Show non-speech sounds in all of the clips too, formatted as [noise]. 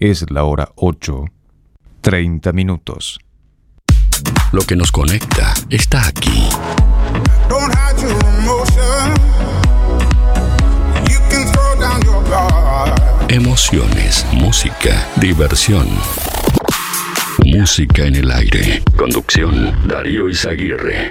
Es la hora 8, 30 minutos. Lo que nos conecta está aquí. Emociones, música, diversión. Música en el aire. Conducción, Darío Izaguirre.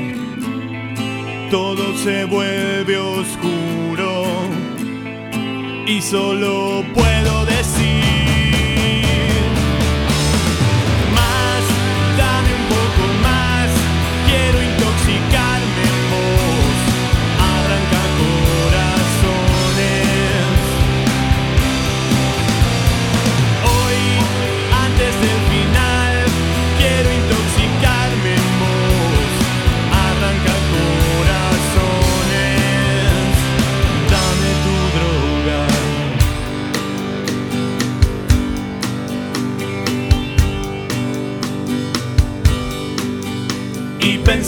Todo se vuelve oscuro y solo puedo decir.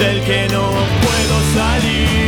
del que no puedo salir.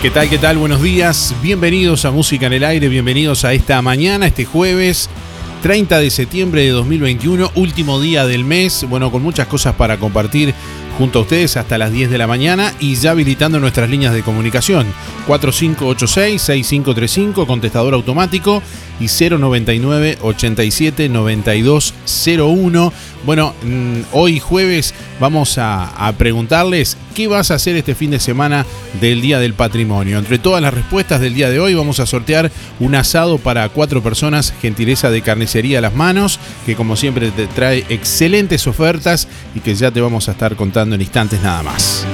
¿Qué tal? ¿Qué tal? Buenos días. Bienvenidos a Música en el Aire. Bienvenidos a esta mañana, este jueves 30 de septiembre de 2021, último día del mes. Bueno, con muchas cosas para compartir junto a ustedes hasta las 10 de la mañana y ya habilitando nuestras líneas de comunicación 4586-6535, contestador automático y 099 87 9201. Bueno, mm, hoy jueves vamos a, a preguntarles qué vas a hacer este fin de semana del Día del Patrimonio. Entre todas las respuestas del día de hoy vamos a sortear un asado para cuatro personas, gentileza de carnicería a las manos, que como siempre te trae excelentes ofertas y que ya te vamos a estar contando en instantes nada más.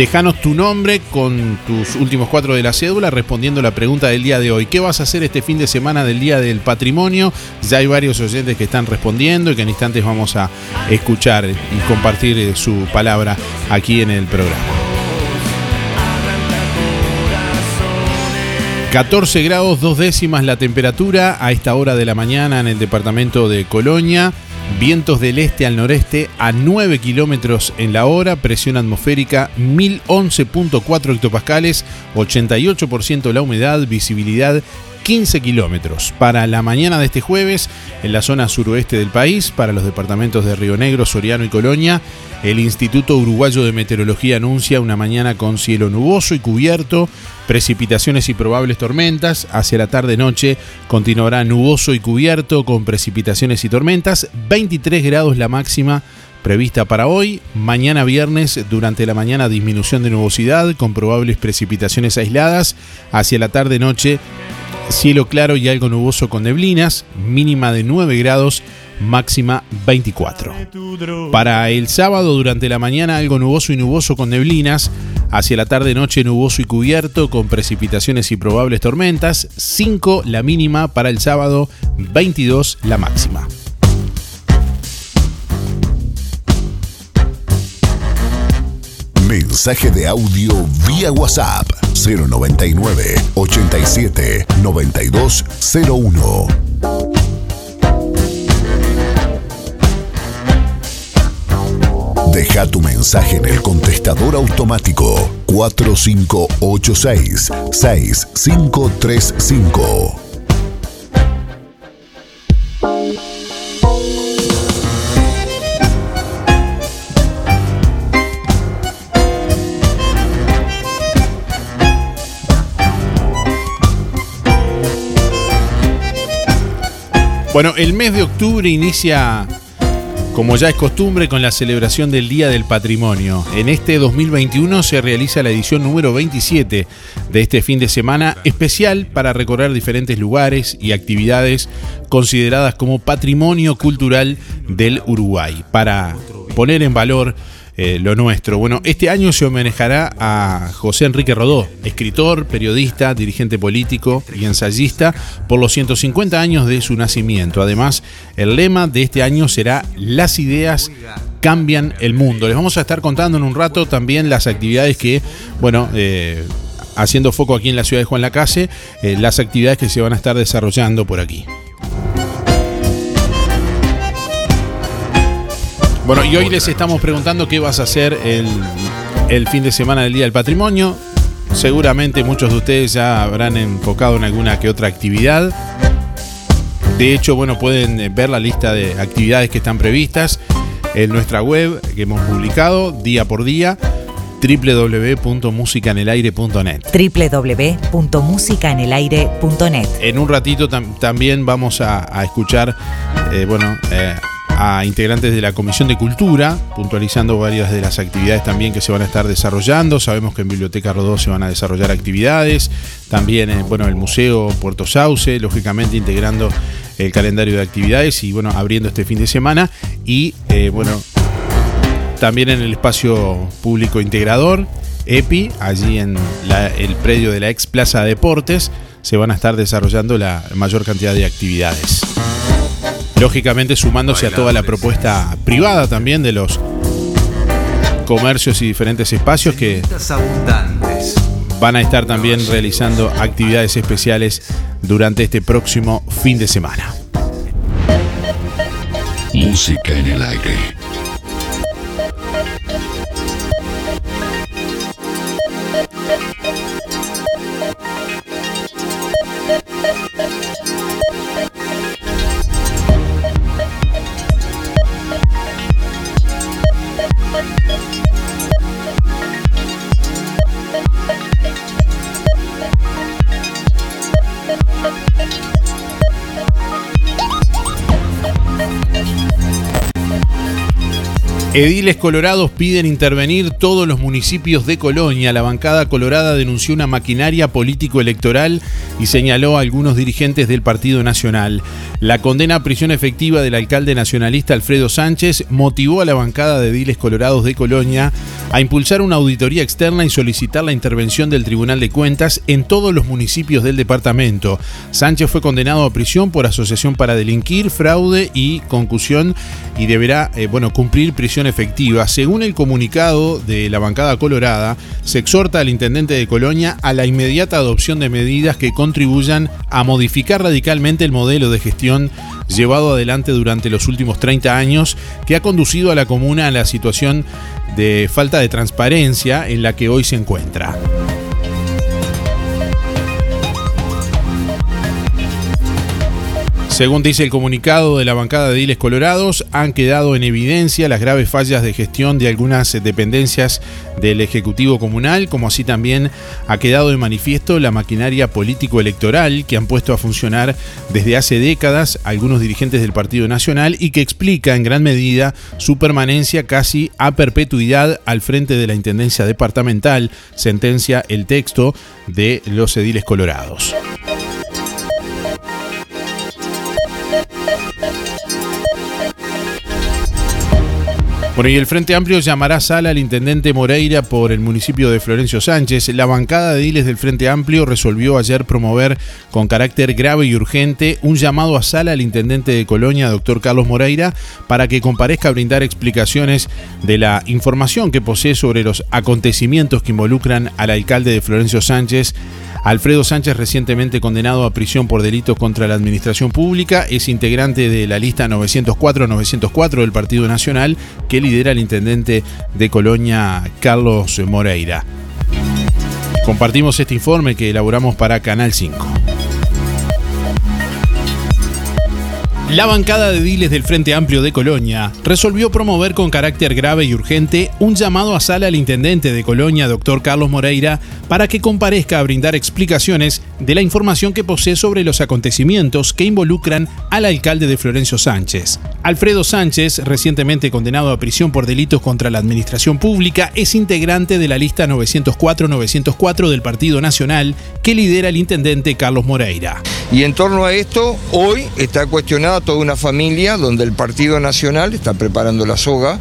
Dejanos tu nombre con tus últimos cuatro de la cédula respondiendo la pregunta del día de hoy. ¿Qué vas a hacer este fin de semana del Día del Patrimonio? Ya hay varios oyentes que están respondiendo y que en instantes vamos a escuchar y compartir eh, su palabra aquí en el programa. 14 grados dos décimas la temperatura a esta hora de la mañana en el departamento de Colonia. Vientos del este al noreste a 9 kilómetros en la hora, presión atmosférica 1011.4 hectopascales, 88% la humedad, visibilidad 15 kilómetros. Para la mañana de este jueves, en la zona suroeste del país, para los departamentos de Río Negro, Soriano y Colonia, el Instituto Uruguayo de Meteorología anuncia una mañana con cielo nuboso y cubierto, precipitaciones y probables tormentas. Hacia la tarde-noche continuará nuboso y cubierto con precipitaciones y tormentas. 23 grados la máxima prevista para hoy. Mañana viernes, durante la mañana, disminución de nubosidad con probables precipitaciones aisladas. Hacia la tarde-noche, cielo claro y algo nuboso con neblinas, mínima de 9 grados, máxima 24. Para el sábado durante la mañana algo nuboso y nuboso con neblinas, hacia la tarde noche nuboso y cubierto con precipitaciones y probables tormentas, 5 la mínima para el sábado, 22 la máxima. Mensaje de audio vía WhatsApp 099 87 9201. Deja tu mensaje en el contestador automático 4586 6535. Bueno, el mes de octubre inicia, como ya es costumbre, con la celebración del Día del Patrimonio. En este 2021 se realiza la edición número 27 de este fin de semana especial para recorrer diferentes lugares y actividades consideradas como patrimonio cultural del Uruguay, para poner en valor eh, lo nuestro. Bueno, este año se homenajeará a José Enrique Rodó, escritor, periodista, dirigente político y ensayista, por los 150 años de su nacimiento. Además, el lema de este año será Las ideas cambian el mundo. Les vamos a estar contando en un rato también las actividades que, bueno, eh, haciendo foco aquí en la ciudad de Juan Lacase, eh, las actividades que se van a estar desarrollando por aquí. Bueno, y hoy les estamos preguntando qué vas a hacer el, fin de semana del Día del Patrimonio. Seguramente muchos de ustedes ya habrán enfocado en alguna que otra actividad. De hecho, bueno, pueden eh, ver la lista de actividades que están previstas en nuestra web que hemos publicado día por día www.musicanelaire.net www.musicanelaire.net En un ratito también vamos a, escuchar, eh, bueno, eh, a integrantes de la Comisión de Cultura, puntualizando varias de las actividades también que se van a estar desarrollando. Sabemos que en Biblioteca Rodó se van a desarrollar actividades, también eh, bueno, el Museo Puerto Sauce, lógicamente integrando el calendario de actividades y bueno, abriendo este fin de semana. Y eh, bueno, también en el espacio público integrador, EPI, allí en el predio de la ex Plaza de Deportes, se van a estar desarrollando la mayor cantidad de actividades lógicamente sumándose a toda la propuesta privada también de los comercios y diferentes espacios que van a estar también realizando actividades especiales durante este próximo fin de semana. Música en el aire. Ediles colorados piden intervenir todos los municipios de Colonia. La bancada colorada denunció una maquinaria político-electoral y señaló a algunos dirigentes del Partido Nacional. La condena a prisión efectiva del alcalde nacionalista Alfredo Sánchez motivó a la bancada de Ediles colorados de Colonia a impulsar una auditoría externa y solicitar la intervención del Tribunal de Cuentas en todos los municipios del departamento. Sánchez fue condenado a prisión por asociación para delinquir, fraude y concusión y deberá eh, bueno, cumplir prisión efectiva. Según el comunicado de la bancada colorada, se exhorta al intendente de Colonia a la inmediata adopción de medidas que contribuyan a modificar radicalmente el modelo de gestión llevado adelante durante los últimos 30 años que ha conducido a la comuna a la situación de falta de transparencia en la que hoy se encuentra. Según dice el comunicado de la bancada de Diles Colorados, han quedado en evidencia las graves fallas de gestión de algunas dependencias del Ejecutivo Comunal, como así también ha quedado de manifiesto la maquinaria político-electoral que han puesto a funcionar desde hace décadas algunos dirigentes del Partido Nacional y que explica en gran medida su permanencia casi a perpetuidad al frente de la Intendencia Departamental, sentencia el texto de los ediles colorados. Bueno, y el Frente Amplio llamará sala al intendente Moreira por el municipio de Florencio Sánchez. La bancada de diles del Frente Amplio resolvió ayer promover con carácter grave y urgente un llamado a sala al intendente de Colonia, doctor Carlos Moreira, para que comparezca a brindar explicaciones de la información que posee sobre los acontecimientos que involucran al alcalde de Florencio Sánchez Alfredo Sánchez, recientemente condenado a prisión por delitos contra la administración pública, es integrante de la lista 904-904 del Partido Nacional que lidera el intendente de Colonia, Carlos Moreira. Compartimos este informe que elaboramos para Canal 5. La bancada de diles del Frente Amplio de Colonia resolvió promover con carácter grave y urgente un llamado a sala al intendente de Colonia, doctor Carlos Moreira, para que comparezca a brindar explicaciones de la información que posee sobre los acontecimientos que involucran al alcalde de Florencio Sánchez. Alfredo Sánchez, recientemente condenado a prisión por delitos contra la administración pública, es integrante de la lista 904-904 del Partido Nacional que lidera el intendente Carlos Moreira. Y en torno a esto, hoy está cuestionada toda una familia donde el Partido Nacional está preparando la soga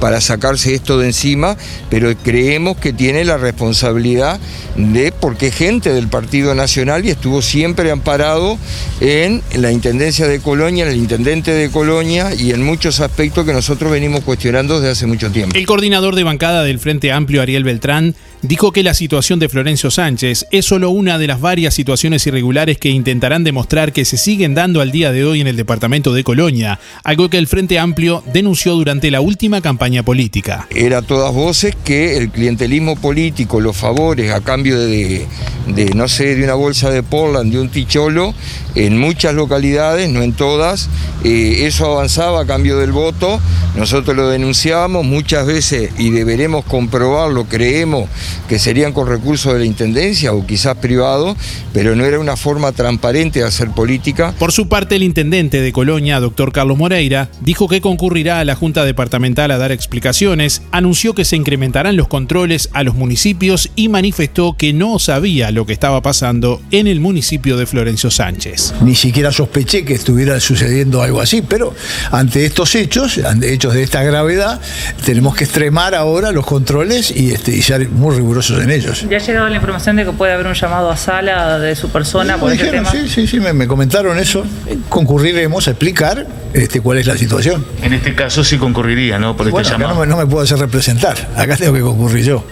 para sacarse esto de encima, pero creemos que tiene la responsabilidad de, porque gente del Partido Nacional y estuvo siempre amparado en la Intendencia de Colonia, en el Intendente de Colonia y en muchos aspectos que nosotros venimos cuestionando desde hace mucho tiempo. El coordinador de bancada del Frente Amplio, Ariel Beltrán, dijo que la situación de Florencio Sánchez es solo una de las varias situaciones irregulares que intentarán demostrar que se siguen dando al día de hoy en el departamento de Colonia, algo que el Frente Amplio denunció durante la última campaña política. Era todas voces que el clientelismo político, los favores a cambio de, de no sé, de una bolsa de Portland, de un ticholo, en muchas localidades, no en todas, eh, eso avanzaba a cambio del voto, nosotros lo denunciamos muchas veces y deberemos comprobarlo, creemos que serían con recursos de la Intendencia o quizás privado, pero no era una forma transparente de hacer política. Por su parte, el intendente de Colonia, doctor Carlos Moreira, dijo que concurrirá a la Junta Departamental a dar explicaciones, anunció que se incrementarán los controles a los municipios y manifestó que no sabía lo que estaba pasando en el municipio de Florencio Sánchez. Ni siquiera sospeché que estuviera sucediendo algo así, pero ante estos hechos, ante hechos de esta gravedad, tenemos que extremar ahora los controles y, este, y ser muy rigurosos en ellos. ¿Ya ha llegado la información de que puede haber un llamado a sala de su persona por este Dijeron, tema? sí, sí, sí, me, me comentaron eso. Concurriremos a explicar este, cuál es la situación. En este caso sí concurriría, ¿no? Por Bueno, este acá no me, no me puedo hacer representar. Acá tengo que concurrir yo.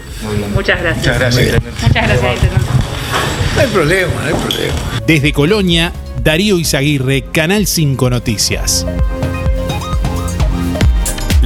Muchas gracias. Muchas gracias. Muchas gracias. No hay problema, no hay problema. Desde Colonia, Darío Izaguirre, Canal 5 Noticias.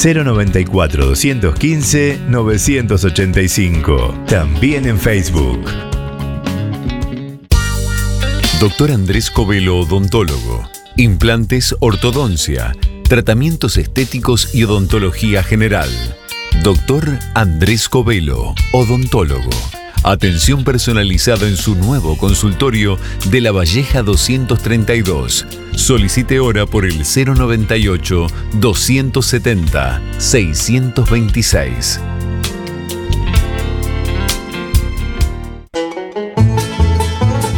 094 215 985. También en Facebook. Doctor Andrés Covelo, odontólogo. Implantes, ortodoncia, tratamientos estéticos y odontología general. Doctor Andrés Covelo, odontólogo. Atención personalizada en su nuevo consultorio de La Valleja 232. Solicite hora por el 098 270 626.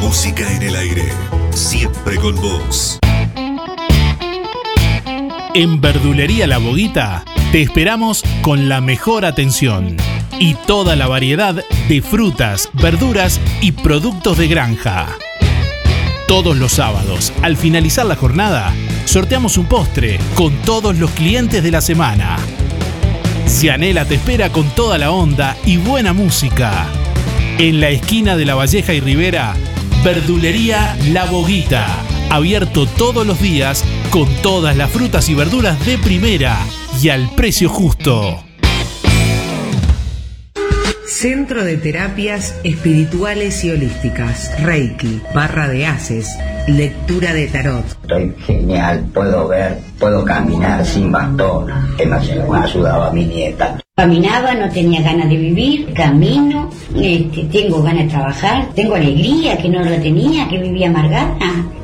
Música en el aire. Siempre con vos. En Verdulería La Boguita Te esperamos con la mejor atención y toda la variedad de frutas, verduras y productos de granja. Todos los sábados, al finalizar la jornada, sorteamos un postre con todos los clientes de la semana. Cianela te espera con toda la onda y buena música. En la esquina de La Valleja y Rivera, Verdulería La Boguita. Abierto todos los días con todas las frutas y verduras de primera y al precio justo. Centro de Terapias Espirituales y Holísticas, Reiki, Barra de Haces, Lectura de Tarot. Estoy genial, puedo ver, puedo caminar sin bastón, que me ayudaba a mi nieta. Caminaba, no tenía ganas de vivir, camino, este, tengo ganas de trabajar, tengo alegría que no la tenía, que vivía amargada.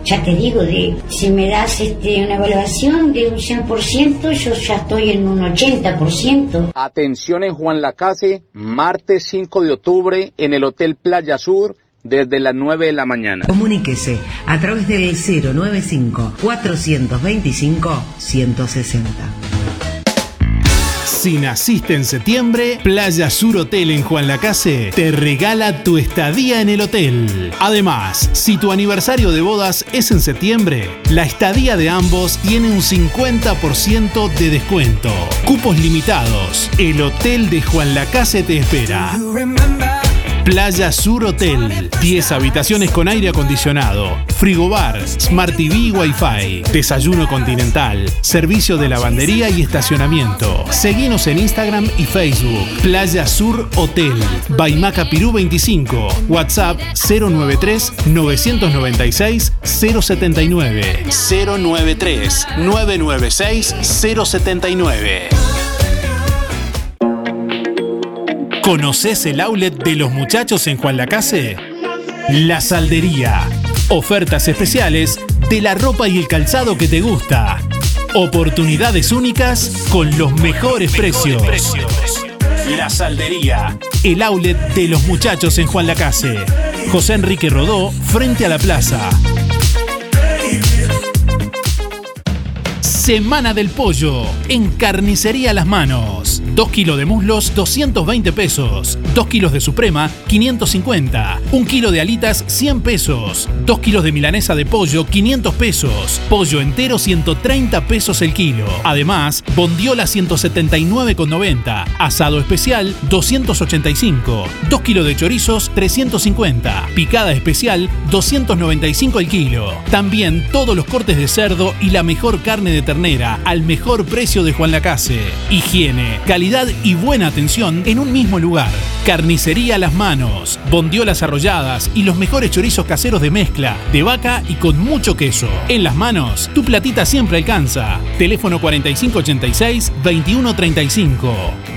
Ya te digo, de, si me das este, una evaluación de un 100%, yo ya estoy en un 80%. Atención en Juan Lacase, martes 5 de octubre en el Hotel Playa Sur desde las 9 de la mañana. Comuníquese a través del 095 425 160. Si naciste en septiembre, Playa Sur Hotel en Juan Lacase te regala tu estadía en el hotel. Además, si tu aniversario de bodas es en septiembre, la estadía de ambos tiene un 50% de descuento. Cupos limitados. El Hotel de Juan Lacase te espera. Playa Sur Hotel. 10 habitaciones con aire acondicionado, frigobar, Smart TV y Wi-Fi, desayuno continental, servicio de lavandería y estacionamiento. Seguinos en Instagram y Facebook. Playa Sur Hotel. Baimaca Pirú 25. WhatsApp 093 996 079. 093 996 079. ¿Conoces el outlet de los muchachos en Juan Lacase? La Saldería. Ofertas especiales de la ropa y el calzado que te gusta. Oportunidades únicas con los mejores precios. La Saldería. El outlet de los muchachos en Juan Lacase. José Enrique Rodó, frente a la plaza. Semana del Pollo en Carnicería Las Manos. 2 kilos de muslos, 220 pesos. 2 kilos de suprema, 550. 1 kilo de alitas, 100 pesos. 2 kilos de milanesa de pollo, 500 pesos. Pollo entero, 130 pesos el kilo. Además, bondiola 179,90. Asado especial, 285. 2 kilos de chorizos, 350. Picada especial, 295 el kilo. También todos los cortes de cerdo y la mejor carne de ternera al mejor precio de Juan Lacase. Higiene, calidad y buena atención en un mismo lugar. Carnicería Las Manos, bondiolas arrolladas y los mejores chorizos caseros de mezcla, de vaca y con mucho queso. En Las Manos, tu platita siempre alcanza. Teléfono 4586-2135.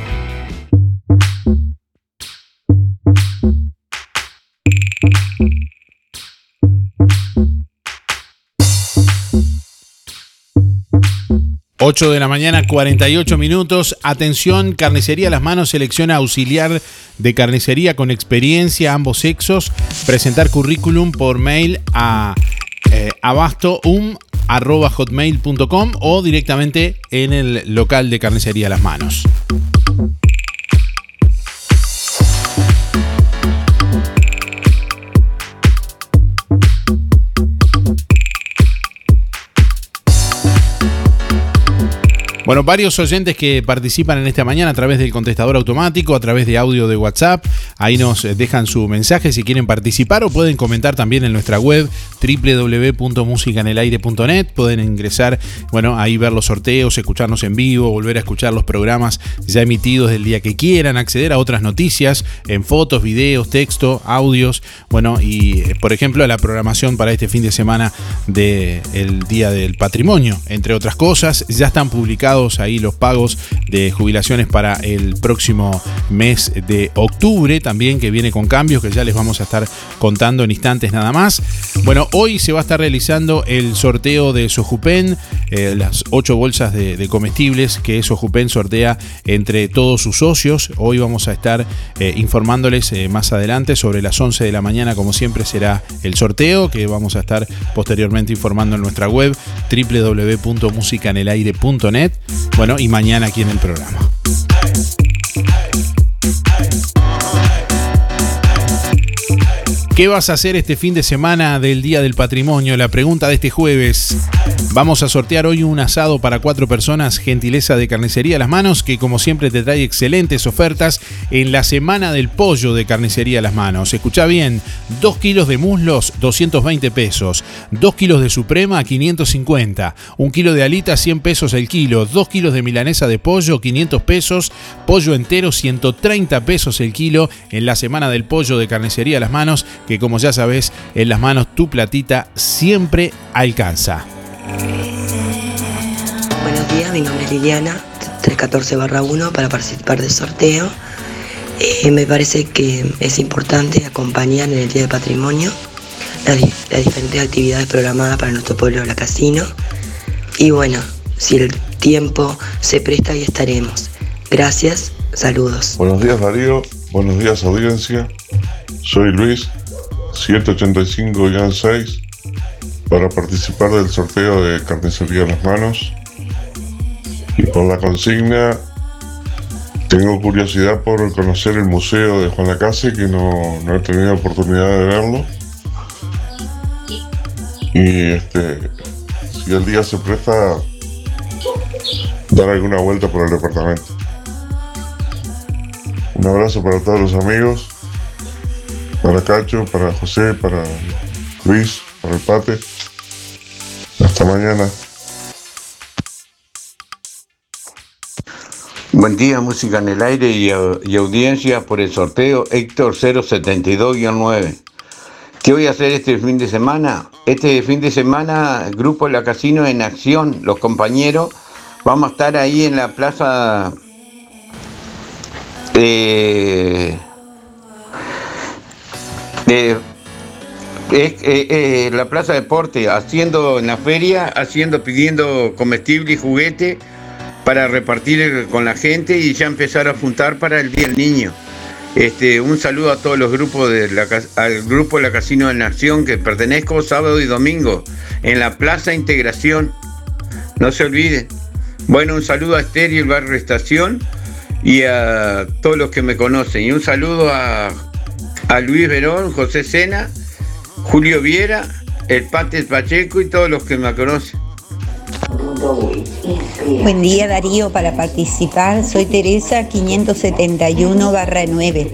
8 de la mañana, 48 minutos. Atención, Carnicería Las Manos selecciona auxiliar de carnicería con experiencia, ambos sexos. Presentar currículum por mail a eh, o directamente en el local de Carnicería Las Manos. Bueno, varios oyentes que participan en esta mañana a través del contestador automático, a través de audio de WhatsApp. Ahí nos dejan su mensaje si quieren participar o pueden comentar también en nuestra web www.musicanelaire.net. Pueden ingresar, bueno, ahí ver los sorteos, escucharnos en vivo, volver a escuchar los programas ya emitidos del día que quieran, acceder a otras noticias en fotos, videos, texto, audios. Bueno, y eh, por ejemplo, a la programación para este fin de semana del Día del Patrimonio, entre otras cosas. Ya están publicados ahí los pagos de jubilaciones para el próximo mes de octubre, también que viene con cambios que ya les vamos a estar contando en instantes nada más. Bueno, hoy se va a estar realizando el sorteo de Sojupen, eh, las ocho bolsas de, comestibles que Sojupen sortea entre todos sus socios. Hoy vamos a estar eh, informándoles eh, más adelante sobre las 11 de la mañana, como siempre será el sorteo, que vamos a estar posteriormente informando en nuestra web www.musicanelaire.net. Bueno, y mañana aquí en el programa. ¿Qué vas a hacer este fin de semana del Día del Patrimonio? La pregunta de este jueves. Vamos a sortear hoy un asado para cuatro personas, gentileza de Carnicería Las Manos, que como siempre te trae excelentes ofertas en la Semana del Pollo de Carnicería Las Manos. Escucha bien, 2 kilos de muslos, 220 pesos, 2 kilos de suprema, 550, 1 kilo de alita, 100 pesos el kilo, 2 kilos de milanesa de pollo, 500 pesos, pollo entero, 130 pesos el kilo en la Semana del Pollo de Carnicería Las Manos que como ya sabes, en las manos tu platita siempre alcanza. Buenos días, mi nombre es Liliana, 314 1 para participar del sorteo. Eh, me parece que es importante acompañar en el Día de Patrimonio las, las diferentes actividades programadas para nuestro pueblo La Casino. Y bueno, si el tiempo se presta, ahí estaremos. Gracias, saludos. Buenos días Darío, buenos días audiencia. Soy Luis, 185-6 para participar del sorteo de Carnicería Las Manos. Y por la consigna, tengo curiosidad por conocer el museo de Juan Lacase, que no, no he tenido oportunidad de verlo. Y este, si el día se presta, dar alguna vuelta por el departamento. Un abrazo para todos los amigos para Cacho, para José, para Luis, para el Pate. Hasta mañana. Buen día, música en el aire y, y audiencia por el sorteo Héctor 072-9. ¿Qué voy a hacer este fin de semana? Este fin de semana, el Grupo La Casino en acción, los compañeros, vamos a estar ahí en la plaza de eh, eh, eh, la Plaza Deporte, haciendo en la feria, haciendo, pidiendo comestible y juguete para repartir con la gente y ya empezar a juntar para el Día del Niño. Este, un saludo a todos los grupos de la, al grupo de la Casino de Nación que pertenezco sábado y domingo en la Plaza Integración. No se olviden. Bueno, un saludo a Esther el barrio Estación y a todos los que me conocen. Y un saludo a a Luis Verón, José Sena, Julio Viera, el Pates Pacheco y todos los que me conocen. Buen día Darío, para participar soy Teresa 571 9.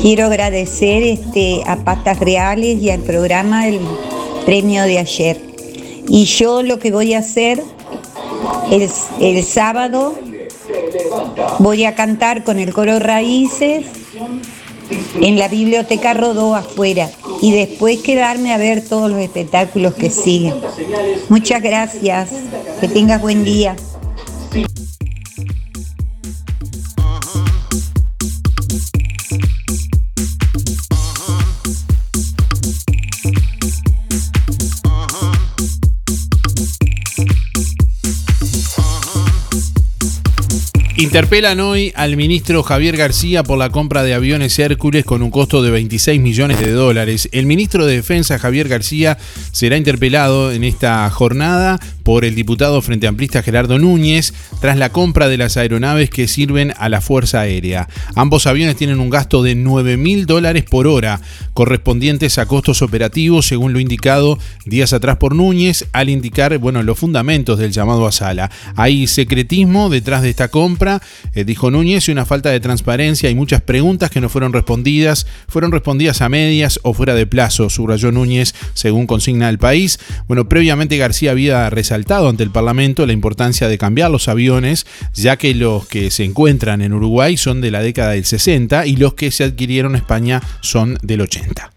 Quiero agradecer este, a Patas Reales y al programa del premio de ayer. Y yo lo que voy a hacer es el sábado voy a cantar con el coro Raíces en la biblioteca Rodó afuera y después quedarme a ver todos los espectáculos que siguen. Muchas gracias, que tengas buen día. Interpelan hoy al ministro Javier García por la compra de aviones Hércules con un costo de 26 millones de dólares. El ministro de Defensa Javier García será interpelado en esta jornada por el diputado Frente Amplista Gerardo Núñez tras la compra de las aeronaves que sirven a la Fuerza Aérea. Ambos aviones tienen un gasto de 9 mil dólares por hora, correspondientes a costos operativos, según lo indicado días atrás por Núñez, al indicar bueno, los fundamentos del llamado a sala. Hay secretismo detrás de esta compra eh, dijo Núñez, y una falta de transparencia y muchas preguntas que no fueron respondidas, fueron respondidas a medias o fuera de plazo, subrayó Núñez, según consigna el país. Bueno, previamente García había resaltado ante el Parlamento la importancia de cambiar los aviones, ya que los que se encuentran en Uruguay son de la década del 60 y los que se adquirieron en España son del 80.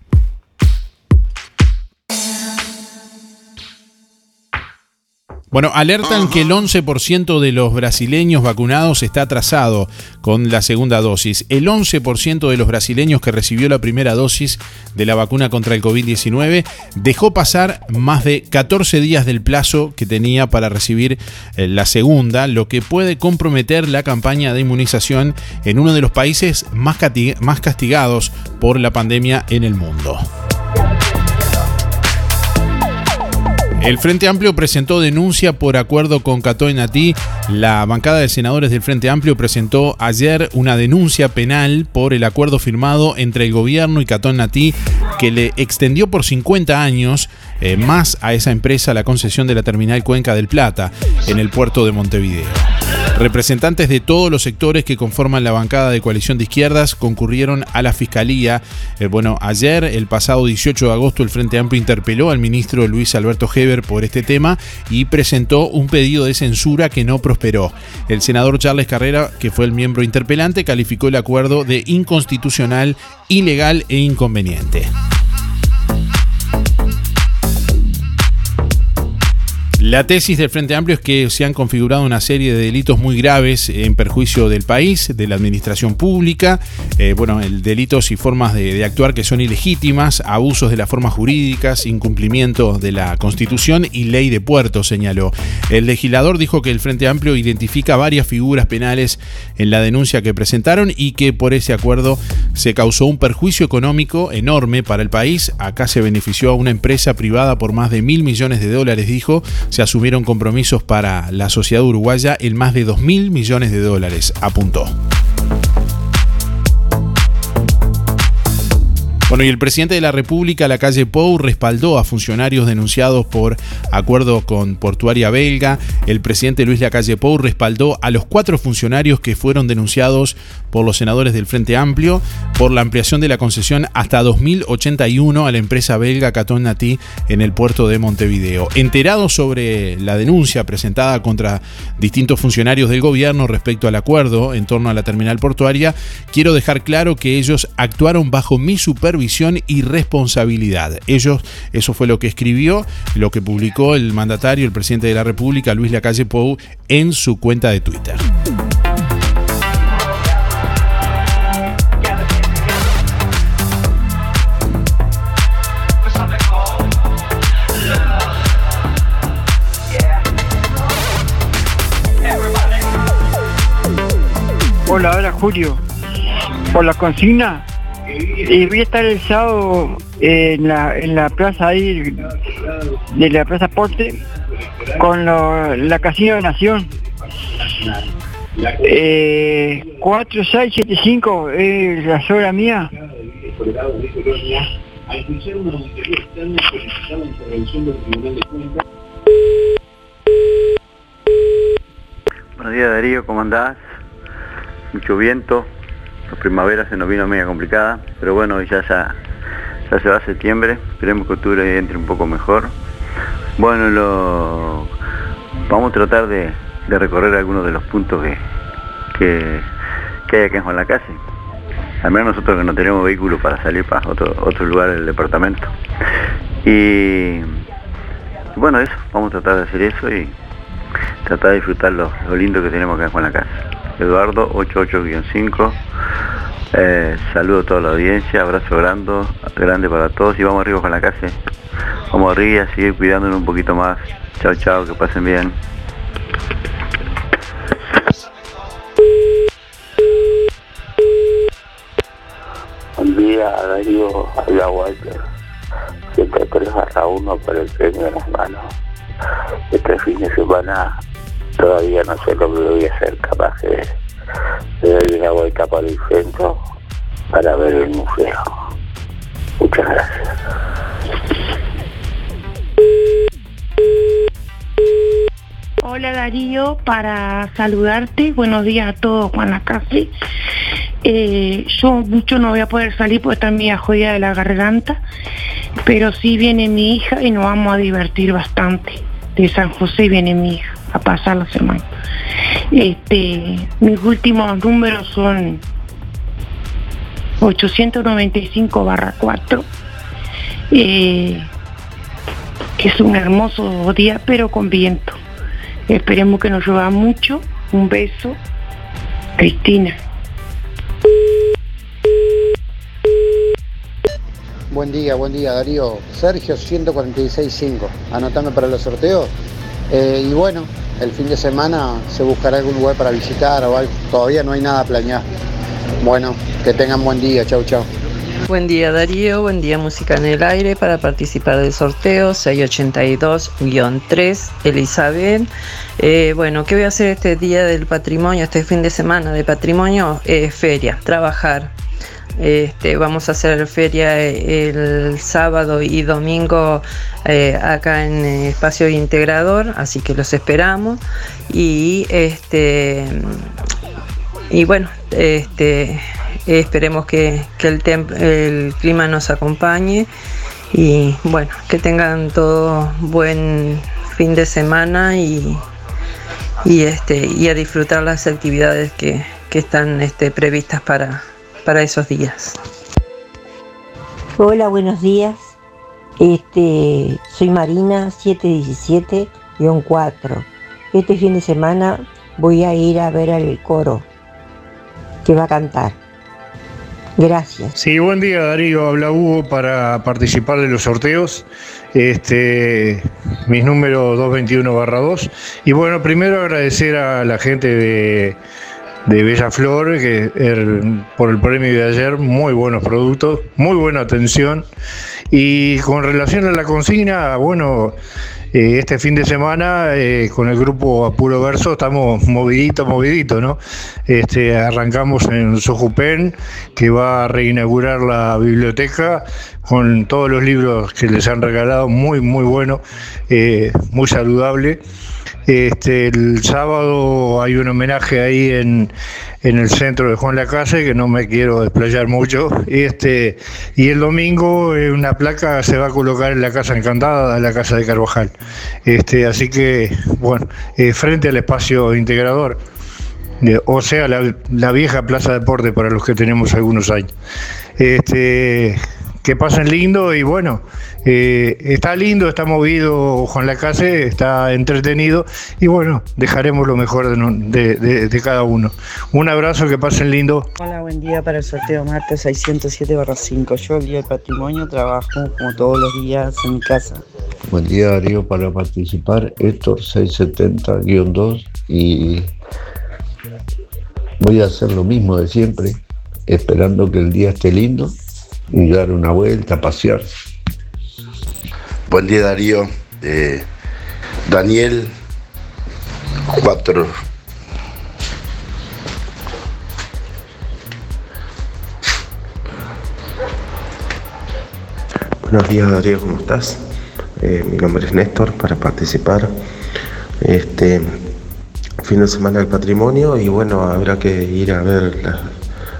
Bueno, alertan que el 11% de los brasileños vacunados está atrasado con la segunda dosis. El 11% de los brasileños que recibió la primera dosis de la vacuna contra el COVID-19 dejó pasar más de 14 días del plazo que tenía para recibir eh, la segunda, lo que puede comprometer la campaña de inmunización en uno de los países más castigados por la pandemia en el mundo. El Frente Amplio presentó denuncia por acuerdo con Cató Natí. La bancada de senadores del Frente Amplio presentó ayer una denuncia penal por el acuerdo firmado entre el gobierno y Cató Natí que le extendió por 50 años eh, más a esa empresa la concesión de la terminal Cuenca del Plata en el puerto de Montevideo. Representantes de todos los sectores que conforman la bancada de coalición de izquierdas concurrieron a la fiscalía. Eh, bueno, ayer, el pasado 18 de agosto, el Frente Amplio interpeló al ministro Luis Alberto Heber por este tema y presentó un pedido de censura que no prosperó. El senador Charles Carrera, que fue el miembro interpelante, calificó el acuerdo de inconstitucional, ilegal e inconveniente. La tesis del Frente Amplio es que se han configurado una serie de delitos muy graves en perjuicio del país, de la administración pública, eh, bueno, el delitos y formas de, de actuar que son ilegítimas, abusos de las formas jurídicas, incumplimiento de la Constitución y ley de puertos, señaló. El legislador dijo que el Frente Amplio identifica varias figuras penales en la denuncia que presentaron y que por ese acuerdo se causó un perjuicio económico enorme para el país. Acá se benefició a una empresa privada por más de mil millones de dólares, dijo. Se asumieron compromisos para la sociedad uruguaya en más de dos mil millones de dólares, apuntó. Bueno, y el presidente de la República, la calle Pou, respaldó a funcionarios denunciados por acuerdo con Portuaria Belga. El presidente Luis Lacalle Pou respaldó a los cuatro funcionarios que fueron denunciados por los senadores del Frente Amplio por la ampliación de la concesión hasta 2081 a la empresa belga Catón Natí en el puerto de Montevideo. Enterado sobre la denuncia presentada contra distintos funcionarios del gobierno respecto al acuerdo en torno a la terminal portuaria, quiero dejar claro que ellos actuaron bajo mi supervisión y responsabilidad. Ellos, eso fue lo que escribió, lo que publicó el mandatario, el presidente de la República, Luis Lacalle Pou, en su cuenta de Twitter. Hola, hola Julio. Por consigna, y voy a estar el sábado en la, en la plaza ahí de la Plaza Porte con lo- la Casino de Nación. Eh, 4675 es la sobra mía. Buenos días Darío, ¿cómo andás? Mucho viento, primavera se nos vino media complicada, pero bueno, ya, ya, ya se va septiembre, esperemos que octubre entre un poco mejor. Bueno, lo, vamos a tratar de, recorrer algunos de los puntos que, que, hay acá en Juan la Casa. Al menos nosotros que no tenemos vehículo para salir para otro, otro lugar del departamento. Y bueno, eso, vamos a tratar de hacer eso y tratar de disfrutar lo, lo lindo que tenemos acá en Juan la Casa. Eduardo 88-5. Eh, saludo a toda la audiencia, abrazo grande, grande para todos y vamos arriba con la casa. Vamos arriba a seguir cuidándonos un poquito más. Chao, chao, que pasen bien. Buen día, Darío, habla Walter. 103 barra 1 para el premio en las manos. Este fin de semana todavía no sé lo que voy a hacer, capaz de dar una vuelta por el centro para ver el museo. Muchas gracias. Hola Darío, para saludarte, buenos días a todos Juan Lacase. Eh, yo mucho no voy a poder salir porque está media jodida de la garganta, pero sí viene mi hija y nos vamos a divertir bastante. De San José viene mi hija a pasar la semana. Este, mis últimos números son 895 barra 4. Eh, que es un hermoso día, pero con viento. Esperemos que nos llueva mucho. Un beso. Cristina. Buen día, buen día Darío. Sergio 146.5, anotando para los sorteos. Eh, y bueno, el fin de semana se buscará algún lugar para visitar o algo. Todavía no hay nada planeado. Bueno, que tengan buen día. Chau, chau. Buen día Darío, buen día Música en el Aire para participar del sorteo 682-3 Elizabeth. Eh, bueno, ¿qué voy a hacer este día del patrimonio, este fin de semana de patrimonio? Eh, feria, trabajar. Este, vamos a hacer feria el sábado y domingo eh, acá en Espacio Integrador, así que los esperamos. Y este y bueno, este esperemos que, el, el clima nos acompañe y bueno, que tengan todo buen fin de semana y, y este y a disfrutar las actividades que, que están este, previstas para, para esos días. Hola, buenos días. Este, soy Marina 717-4. Este fin de semana voy a ir a ver al coro que va a cantar. Gracias. Sí, buen día Darío, habla Hugo para participar de los sorteos. Este, mis números 221 2. Y bueno, primero agradecer a la gente de, de Bella Flor que por el premio de ayer, muy buenos productos, muy buena atención. Y con relación a la consigna, bueno, eh, este fin de semana eh, con el grupo Apuro Verso estamos movidito, movidito, ¿no? Este, arrancamos en Sojupen, que va a reinaugurar la biblioteca con todos los libros que les han regalado, muy, muy bueno, eh, muy saludable. Este, el sábado hay un homenaje ahí en, el centro de Juan Lacase, que no me quiero desplayar mucho. Este, y el domingo eh, una placa se va a colocar en la Casa Encantada, la Casa de Carvajal. Este, así que, bueno, eh, frente al espacio integrador, o sea, la, la, vieja Plaza Deporte para los que tenemos algunos años. Este, que pasen lindo y bueno, eh, está lindo, está movido Juan Lacase, está entretenido y bueno, dejaremos lo mejor de, cada uno. Un abrazo, que pasen lindo. Hola, buen día para el sorteo martes 607-5. Yo el día del patrimonio trabajo como todos los días en mi casa. Buen día Darío para participar, Héctor 670-2 y voy a hacer lo mismo de siempre, esperando que el día esté lindo y dar una vuelta, pasear. Buen día Darío. Eh, Daniel 4. Buenos días Darío, ¿cómo estás? Eh, mi nombre es Néstor para participar. Este fin de semana del patrimonio y bueno, habrá que ir a ver la,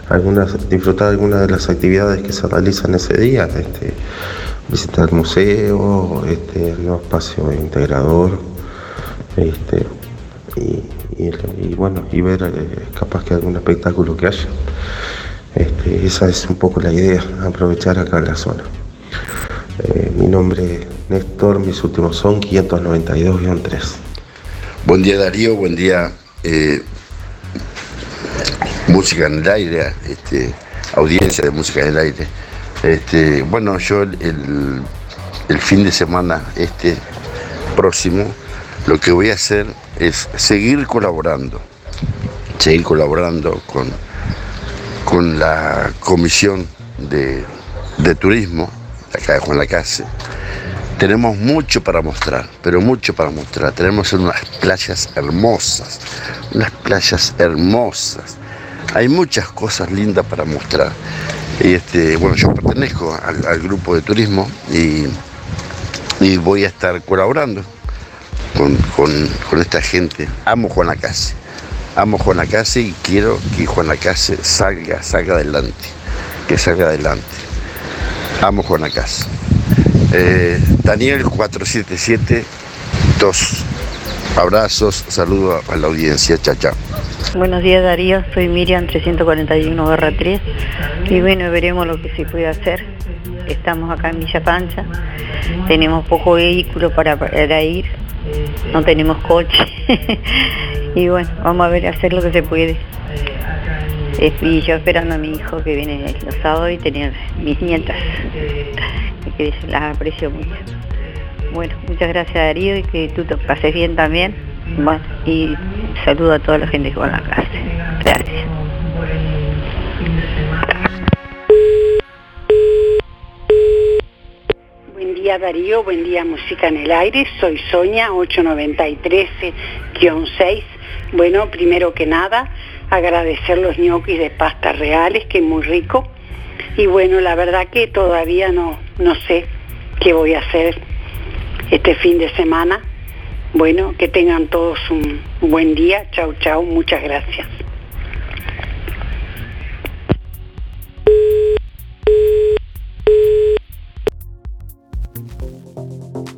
algunas, disfrutar algunas de las actividades que se realizan ese día, este, visitar el museo, este, nuevo espacio integrador, este, y, bueno, y ver eh, capaz que algún espectáculo que haya. Este, esa es un poco la idea, aprovechar acá en la zona. Eh, mi nombre es Néstor, mis últimos son 592-3. Buen día Darío, buen día eh, música en el aire, este, audiencia de música en el aire. Este, bueno, yo el, fin de semana este próximo lo que voy a hacer es seguir colaborando, seguir colaborando con, con la comisión de, de turismo, acá de Juan Lacase. Tenemos mucho para mostrar, pero mucho para mostrar. Tenemos unas playas hermosas, unas playas hermosas hay muchas cosas lindas para mostrar. Y este, bueno, yo pertenezco al, grupo de turismo y, voy a estar colaborando con, esta gente. Amo Juan Lacase, amo Juan Lacase y quiero que Juan Lacase salga, salga adelante, que salga adelante. Amo Juan Lacase. Eh, Daniel 477 2. Abrazos, saludos a la audiencia, chao. Buenos días Darío, soy Miriam 341 3 y bueno, veremos lo que se puede hacer. Estamos acá en Villa Pancha, tenemos poco vehículo para, ir, no tenemos coche. [laughs] y bueno, vamos a ver, hacer lo que se puede. Eh, Y yo esperando a mi hijo que viene los sábados y tener mis nietas, que las aprecio mucho. Bueno, muchas gracias Darío y que tú te pases bien también. Bueno, y saludo a toda la gente que va a la casa. Gracias. Buen día Darío, buen día Música en el Aire, soy Soña 8913-6. Bueno, primero que nada, agradecer los ñoquis de pastas reales, que es muy rico. Y bueno, la verdad que todavía no, no sé qué voy a hacer este fin de semana. Bueno, que tengan todos un buen día. Chau, chau, muchas gracias.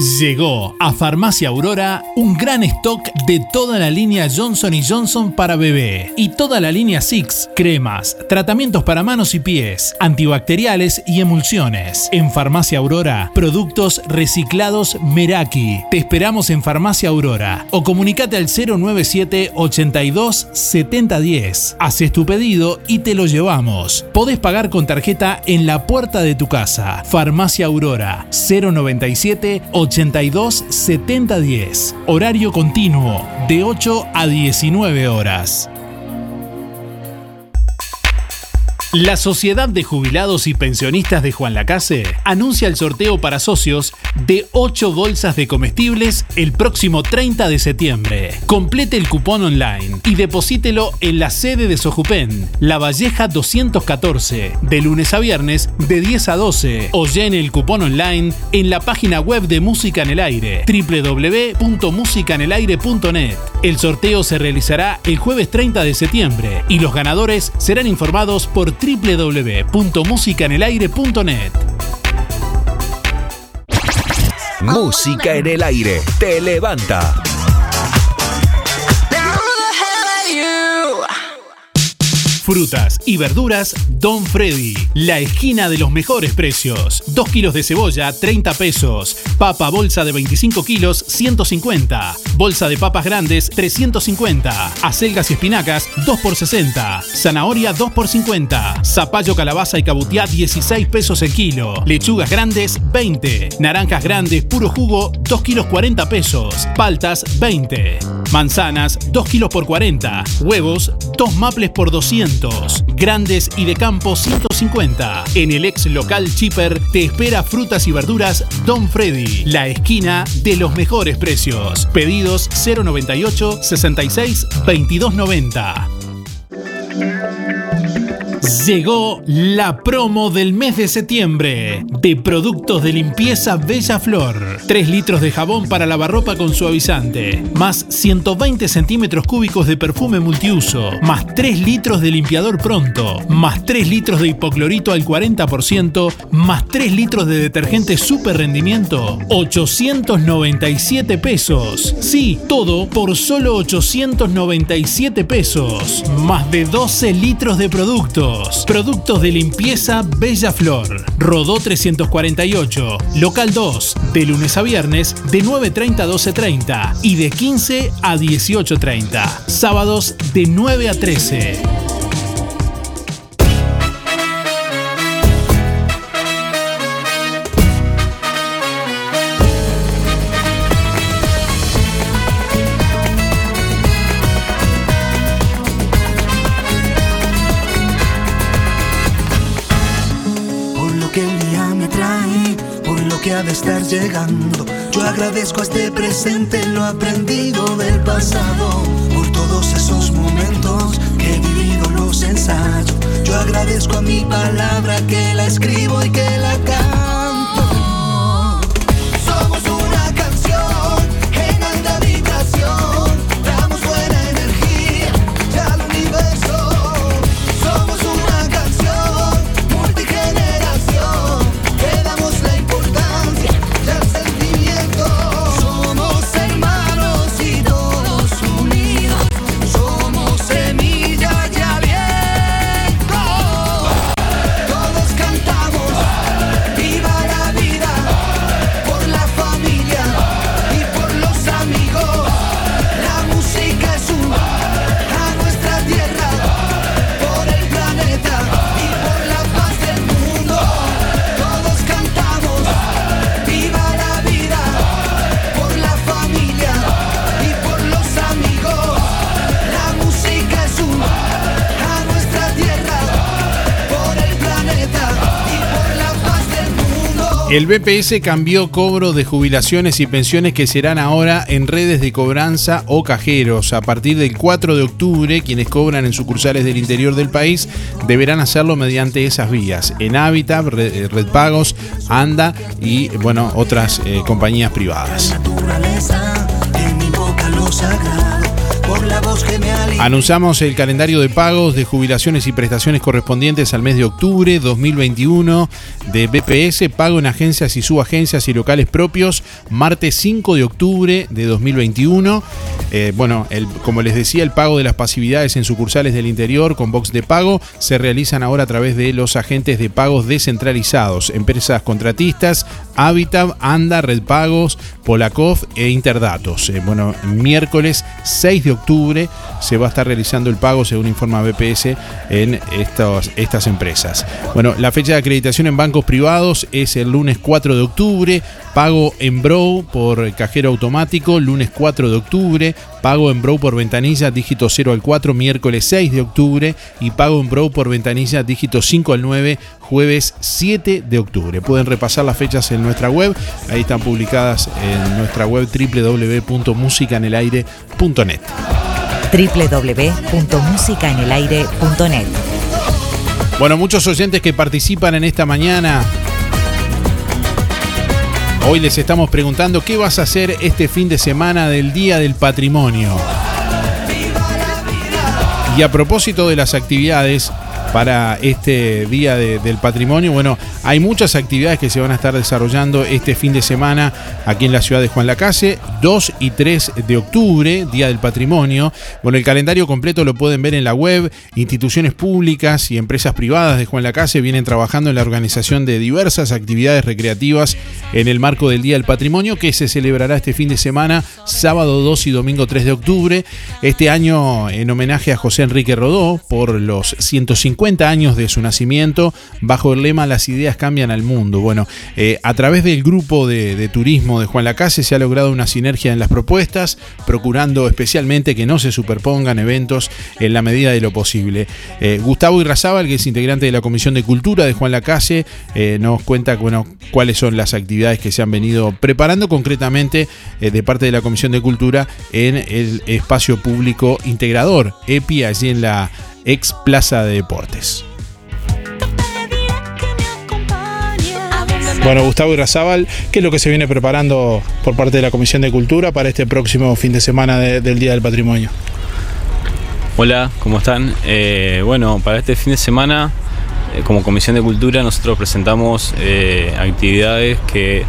Llegó a Farmacia Aurora un gran stock de toda la línea Johnson Johnson para bebé y toda la línea Six, cremas, tratamientos para manos y pies, antibacteriales y emulsiones. En Farmacia Aurora, productos reciclados Meraki. Te esperamos en Farmacia Aurora o comunicate al 097 82 7010. Haces tu pedido y te lo llevamos. Podés pagar con tarjeta en la puerta de tu casa. Farmacia Aurora 097 82 70 10. Horario continuo de 8 a 19 horas. La Sociedad de Jubilados y Pensionistas de Juan Lacase anuncia el sorteo para socios de 8 bolsas de comestibles el próximo 30 de septiembre. Complete el cupón online y deposítelo en la sede de Sojupen, La Valleja 214, de lunes a viernes de 10 a 12 o llene el cupón online en la página web de Música en el Aire www.musicanelaire.net. El sorteo se realizará el jueves 30 de septiembre y los ganadores serán informados por www.musicanelaire.net. Música en el aire te levanta. Frutas y verduras Don Freddy. La esquina de los mejores precios. 2 kilos de cebolla, 30 pesos. Papa bolsa de 25 kilos, 150. Bolsa de papas grandes, 350. Acelgas y espinacas, 2 por 60. Zanahoria, 2 por 50. Zapallo, calabaza y cabutiá, 16 pesos el kilo. Lechugas grandes, 20. Naranjas grandes, puro jugo, 2 kilos 40 pesos. Paltas, 20. Manzanas, 2 kilos por 40. Huevos, 2 maples por 200. Grandes y de campo, 150. En el ex local Chipper te espera frutas y verduras Don Freddy. La esquina de los mejores precios. Pedidos 098 66 2290. Llegó la promo del mes de septiembre de productos de limpieza Bella Flor. 3 litros de jabón para lavarropa con suavizante, más 120 centímetros cúbicos de perfume multiuso, más 3 litros de limpiador pronto, más 3 litros de hipoclorito al 40%, más 3 litros de detergente super rendimiento, 897 pesos. Sí, todo por solo 897 pesos, más de 12 litros de productos. De limpieza Bella Flor. Rodó 348. Local 2. De lunes a viernes de 9.30 a 12.30 y de 15 a 18.30. Sábados de 9 a 13. que el día me trae, por lo que ha de estar llegando. Yo agradezco a este presente lo aprendido del pasado, por todos esos momentos que he vivido los ensayos. Yo agradezco a mi palabra que la escribo y que la canto. El BPS cambió cobro de jubilaciones y pensiones que serán ahora en redes de cobranza o cajeros. A partir del 4 de octubre, quienes cobran en sucursales del interior del país deberán hacerlo mediante esas vías. En Habitat, Red, Red Pagos, Anda y bueno, otras eh, compañías privadas. Anunciamos el calendario de pagos de jubilaciones y prestaciones correspondientes al mes de octubre 2021 de BPS, pago en agencias y subagencias y locales propios, martes 5 de octubre de 2021. Eh, bueno, el- como les decía, el pago de las pasividades en sucursales del interior con box de pago se realizan ahora a través de los agentes de pagos descentralizados, empresas contratistas, Habitat, Anda, Red Pagos, Polakov e Interdatos. Eh, bueno, miércoles 6 de octubre se va a estar realizando el pago, según informa BPS, en estos- estas empresas. Bueno, la fecha de acreditación en bancos privados es el lunes 4 de octubre, pago en Brow por cajero automático, lunes 4 de octubre, pago en Brow por ventanilla, dígito 0 al 4, miércoles 6 de octubre, y pago en Brow por ventanilla, dígito 5 al 9, jueves 7 de octubre. Pueden repasar las fechas en nuestra web, ahí están publicadas en nuestra web www.musicanelaire.net. www.musicaenelaire.net. Bueno, muchos oyentes que participan en esta mañana. Hoy les estamos preguntando qué vas a hacer este fin de semana del Día del Patrimonio. Y a propósito de las actividades para este Día de- del Patrimonio, bueno, hay muchas actividades que se van a estar desarrollando este fin de semana aquí en la ciudad de Juan Lacase, 2 y 3 de octubre, Día del Patrimonio. Bueno, el calendario completo lo pueden ver en la web. Instituciones públicas y empresas privadas de Juan Lacase vienen trabajando en la organización de diversas actividades recreativas en el marco del Día del Patrimonio que se celebrará este fin de semana, sábado 2 y domingo 3 de octubre. Este año en homenaje a José Enrique Rodó por los 150 años de su nacimiento, bajo el lema Las ideas cambian al mundo. Bueno, eh, a través del grupo de, de turismo de Juan Lacase se ha logrado una sinergia en las propuestas, procurando especialmente que no se superpongan eventos en la medida de lo posible. Eh, Gustavo Irrazábal, que es integrante de la Comisión de Cultura de Juan Lacase, eh, nos cuenta bueno, cuáles son las actividades que se han venido preparando concretamente eh, de parte de la Comisión de Cultura en el espacio público integrador, EPI, allí en la ex Plaza de Deportes. Bueno, Gustavo Irrazábal, ¿qué es lo que se viene preparando por parte de la Comisión de Cultura para este próximo fin de semana de- del Día del Patrimonio? Hola, ¿cómo están? Eh, bueno, para este fin de semana, eh, como Comisión de Cultura, nosotros presentamos eh, actividades que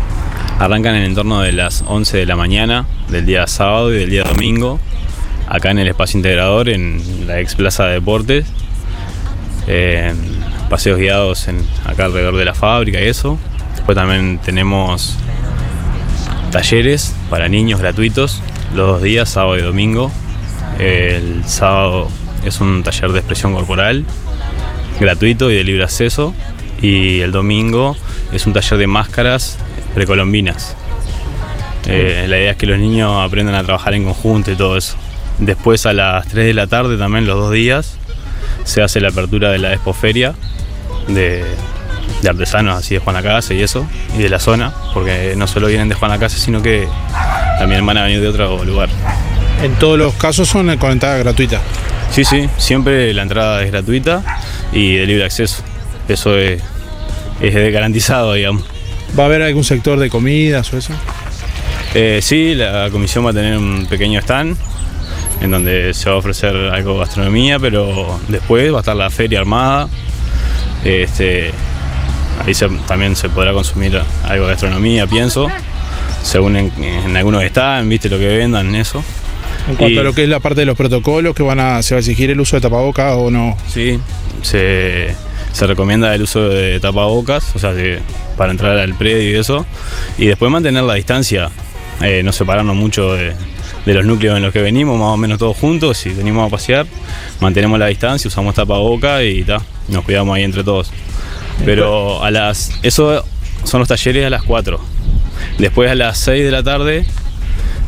arrancan en el entorno de las 11 de la mañana del día sábado y del día domingo, acá en el espacio integrador, en la ex Plaza de Deportes. Eh, paseos guiados acá alrededor de la fábrica y eso. Después también tenemos talleres para niños gratuitos los dos días, sábado y domingo. El sábado es un taller de expresión corporal gratuito y de libre acceso. Y el domingo es un taller de máscaras precolombinas. Eh, la idea es que los niños aprendan a trabajar en conjunto y todo eso. Después a las 3 de la tarde, también los dos días, se hace la apertura de la expoferia de, de artesanos así de Juan Lacase y eso, y de la zona, porque no solo vienen de Juan Lacase, sino que también van a venir de otro lugar. En todos los casos son con entrada gratuita. Sí, sí, siempre la entrada es gratuita y de libre acceso. Eso es, es garantizado, digamos. ¿Va a haber algún sector de comidas o eso? Eh, sí, la comisión va a tener un pequeño stand en donde se va a ofrecer algo de gastronomía, pero después va a estar la feria armada. Este, ahí se- también se podrá consumir algo de gastronomía, pienso, según en, en algunos están, viste lo que vendan, eso. En cuanto Y- a lo que es la parte de los protocolos, que van a, se va a exigir el uso de tapabocas o no. Sí, se, se recomienda el uso de tapabocas, o sea, de- para entrar al predio y eso, y después mantener la distancia, eh, no separarnos mucho de, de los núcleos en los que venimos, más o menos todos juntos, si venimos a pasear, mantenemos la distancia, usamos tapabocas y ta, nos cuidamos ahí entre todos. Pero a las. Eso son los talleres a las 4. Después a las 6 de la tarde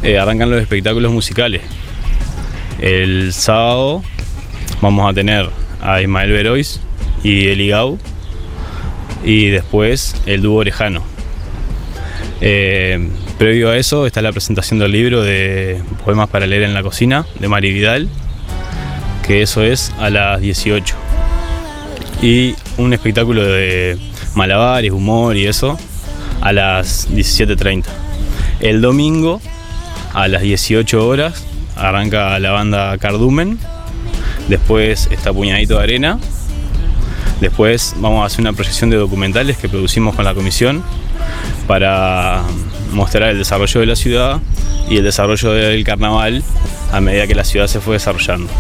eh, arrancan los espectáculos musicales. El sábado vamos a tener a Ismael Verois y Eligau. Y después el dúo Orejano. Eh, previo a eso está la presentación del libro de Poemas para leer en la cocina de Mari Vidal, que eso es a las 18 y un espectáculo de malabares, humor y eso a las 17.30. El domingo a las 18 horas arranca la banda Cardumen, después está Puñadito de Arena, después vamos a hacer una proyección de documentales que producimos con la comisión para mostrar el desarrollo de la ciudad y el desarrollo del carnaval a medida que la ciudad se fue desarrollando.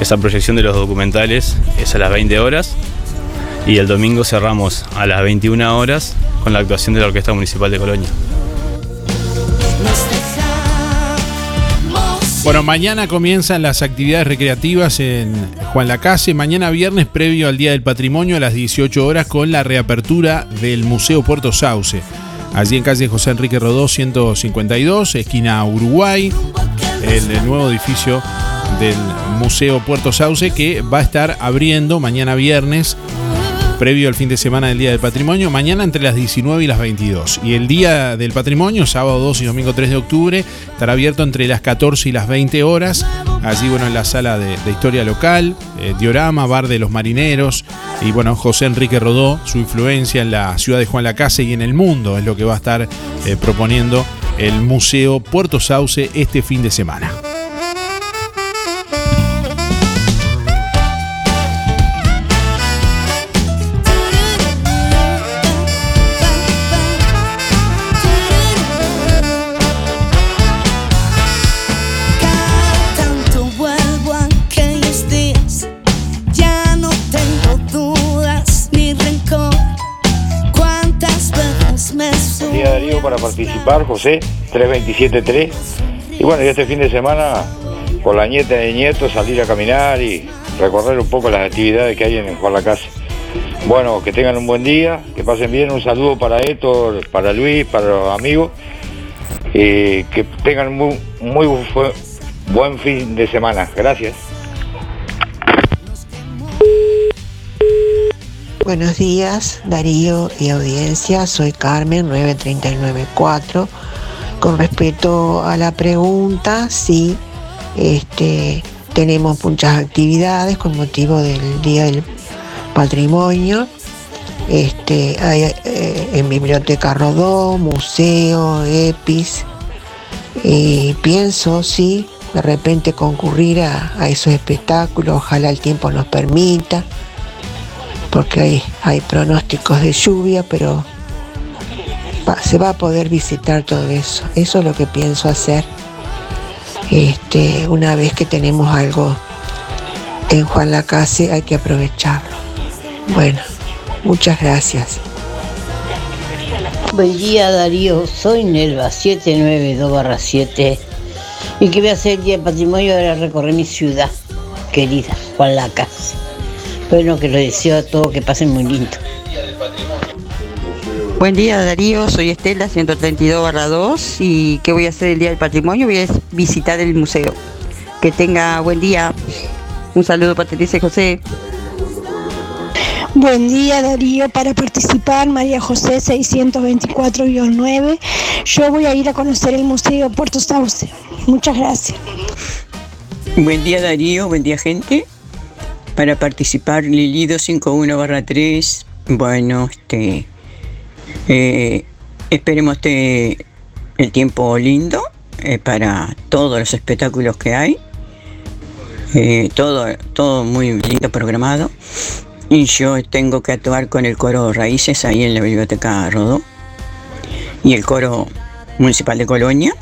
Esa proyección de los documentales es a las 20 horas y el domingo cerramos a las 21 horas con la actuación de la Orquesta Municipal de Colonia. Bueno, mañana comienzan las actividades recreativas en Juan Lacase. Mañana viernes, previo al Día del Patrimonio, a las 18 horas, con la reapertura del Museo Puerto Sauce. Allí en calle José Enrique Rodó, 152, esquina Uruguay. El, el nuevo edificio del Museo Puerto Sauce que va a estar abriendo mañana viernes previo al fin de semana del Día del Patrimonio, mañana entre las 19 y las 22. Y el Día del Patrimonio, sábado 2 y domingo 3 de octubre, estará abierto entre las 14 y las 20 horas. Allí, bueno, en la sala de, historia local, eh, Diorama, Bar de los Marineros, y bueno, José Enrique Rodó, su influencia en la ciudad de Juan Lacase y en el mundo es lo que va a estar eh, proponiendo el Museo Puerto Sauce este fin de semana. Participar, José, 3273. Y bueno, y este fin de semana, con la nieta y nieto, salir a caminar y recorrer un poco las actividades que hay en Juan la Casa. Bueno, que tengan un buen día, que pasen bien, un saludo para Héctor, para Luis, para los amigos, y que tengan muy, muy bu- buen fin de semana. Gracias. Buenos días, Darío y audiencia. Soy Carmen 9394. Con respecto a la pregunta, sí, este, tenemos muchas actividades con motivo del Día del Patrimonio. Este, hay eh, en Biblioteca Rodó, Museo, EPIS. Y pienso, sí, de repente concurrir a, a esos espectáculos. Ojalá el tiempo nos permita porque hay, hay pronósticos de lluvia, pero se va a poder visitar todo eso. Eso es lo que pienso hacer este, una vez que tenemos algo en Juan Lacase, hay que aprovecharlo. Bueno, muchas gracias. Buen día Darío, soy Nelva 792-7 y que voy a hacer el día de patrimonio ahora recorrer mi ciudad querida, Juan Lacas. Bueno, que lo deseo a todos que pasen muy lindo. Buen día Darío, soy Estela 132-2 y ¿qué voy a hacer el Día del Patrimonio? Voy a visitar el museo. Que tenga buen día. Un saludo para Teresa y José. Buen día Darío, para participar María José 624-9. Yo voy a ir a conocer el Museo Puerto Sauce. Muchas gracias. Buen día Darío, buen día gente. Para participar Lili 251 3. Bueno, este, eh, esperemos este, el tiempo lindo eh, para todos los espectáculos que hay. Eh, todo, todo muy lindo programado. Y yo tengo que actuar con el coro Raíces ahí en la Biblioteca Rodó y el coro municipal de Colonia.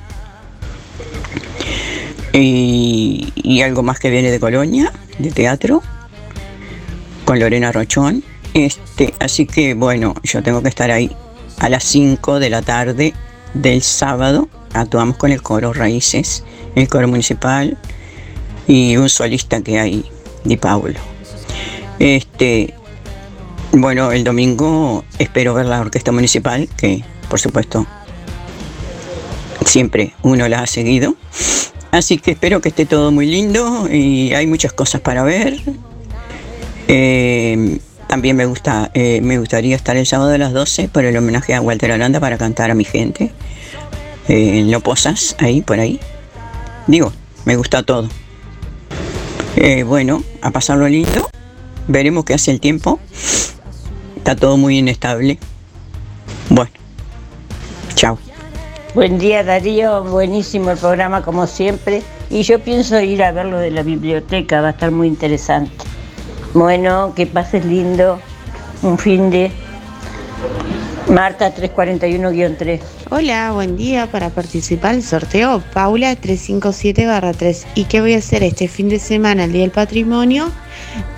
Y, y algo más que viene de Colonia, de teatro, con Lorena Rochón. Este, así que bueno, yo tengo que estar ahí a las 5 de la tarde del sábado. Actuamos con el coro Raíces, el coro municipal y un solista que hay, Di Paulo. Este, bueno, el domingo espero ver la orquesta municipal, que por supuesto siempre uno la ha seguido. Así que espero que esté todo muy lindo y hay muchas cosas para ver. Eh, también me, gusta, eh, me gustaría estar el sábado a las 12 por el homenaje a Walter Aranda para cantar a mi gente. Eh, en Lo Posas, ahí, por ahí. Digo, me gusta todo. bueno, a pasarlo lindo. Veremos qué hace el tiempo. Está todo muy inestable. Bueno, chao. Buen día Darío, buenísimo el programa como siempre. Y yo pienso ir a ver lo de la biblioteca, va a estar muy interesante. Bueno, que pases lindo, un fin de Marta 341-3. Hola, buen día. Para participar el sorteo, Paula 357-3. ¿Y qué voy a hacer este fin de semana, el Día del Patrimonio?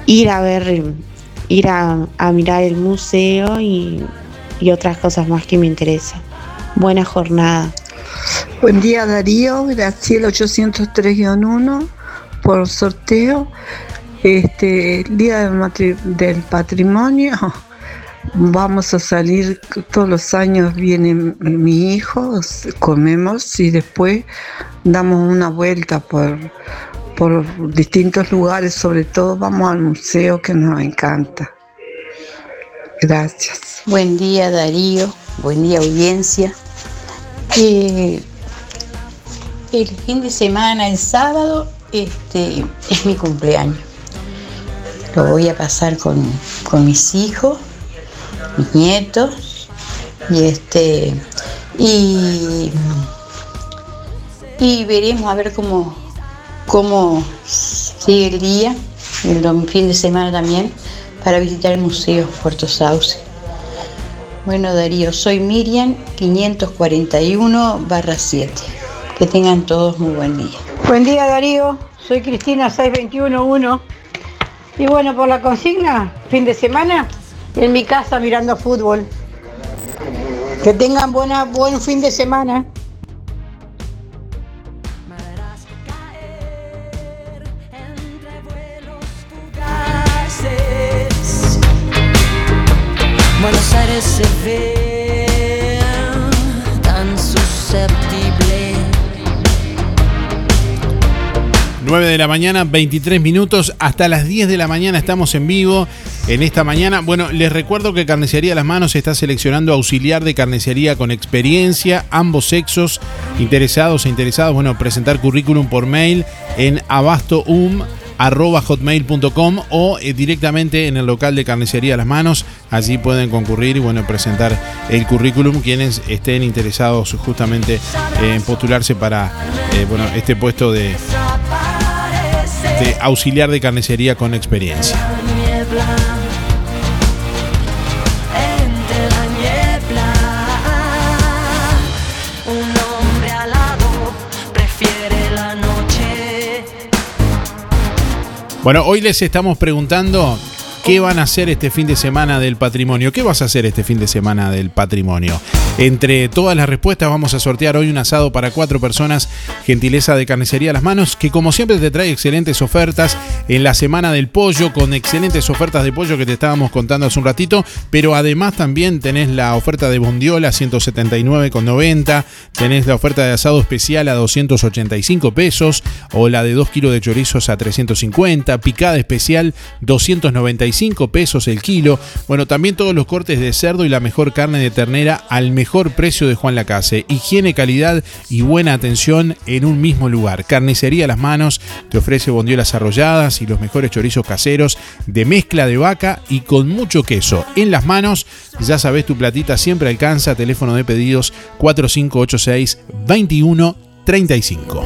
Ir a ver, ir a, a mirar el museo y, y otras cosas más que me interesan. Buena jornada. Buen día Darío, Graciela 803-1 por sorteo. Este, día del, patrimonio, [laughs] vamos a salir, todos los años viene mi hijo, comemos y después damos una vuelta por, por distintos lugares, sobre todo vamos al museo que nos encanta. Gracias. Buen día Darío, buen día audiencia. Eh, el fin de semana, el sábado, este, es mi cumpleaños. Lo voy a pasar con, con mis hijos, mis nietos, y este y, y veremos a ver cómo, cómo sigue el día, el fin de semana también, para visitar el museo Puerto Sauce. Bueno, Darío, soy Miriam 541 7. Que tengan todos muy buen día. Buen día Darío, soy Cristina 6211. Y bueno, por la consigna, fin de semana, en mi casa mirando fútbol. Que tengan buena, buen fin de semana. 9 de la mañana, 23 minutos. Hasta las 10 de la mañana estamos en vivo en esta mañana. Bueno, les recuerdo que Carnicería Las Manos está seleccionando auxiliar de carnicería con experiencia, ambos sexos, interesados e interesados. Bueno, presentar currículum por mail en abastoum arroba hotmail.com o eh, directamente en el local de carnicería Las Manos. Allí pueden concurrir y bueno, presentar el currículum quienes estén interesados justamente en postularse para eh, bueno, este puesto de, de auxiliar de carnicería con experiencia. Bueno, hoy les estamos preguntando qué van a hacer este fin de semana del patrimonio. ¿Qué vas a hacer este fin de semana del patrimonio? Entre todas las respuestas vamos a sortear hoy un asado para cuatro personas, gentileza de Carnicería Las Manos, que como siempre te trae excelentes ofertas en la semana del pollo, con excelentes ofertas de pollo que te estábamos contando hace un ratito, pero además también tenés la oferta de bondiola 179,90, tenés la oferta de asado especial a 285 pesos, o la de 2 kilos de chorizos a 350, picada especial 295 pesos el kilo, bueno, también todos los cortes de cerdo y la mejor carne de ternera al mejor mejor precio de Juan Lacase. Higiene, calidad y buena atención en un mismo lugar. Carnicería Las Manos te ofrece bondiolas arrolladas y los mejores chorizos caseros de mezcla de vaca y con mucho queso. En Las Manos, ya sabes, tu platita siempre alcanza. Teléfono de pedidos 4586 2135.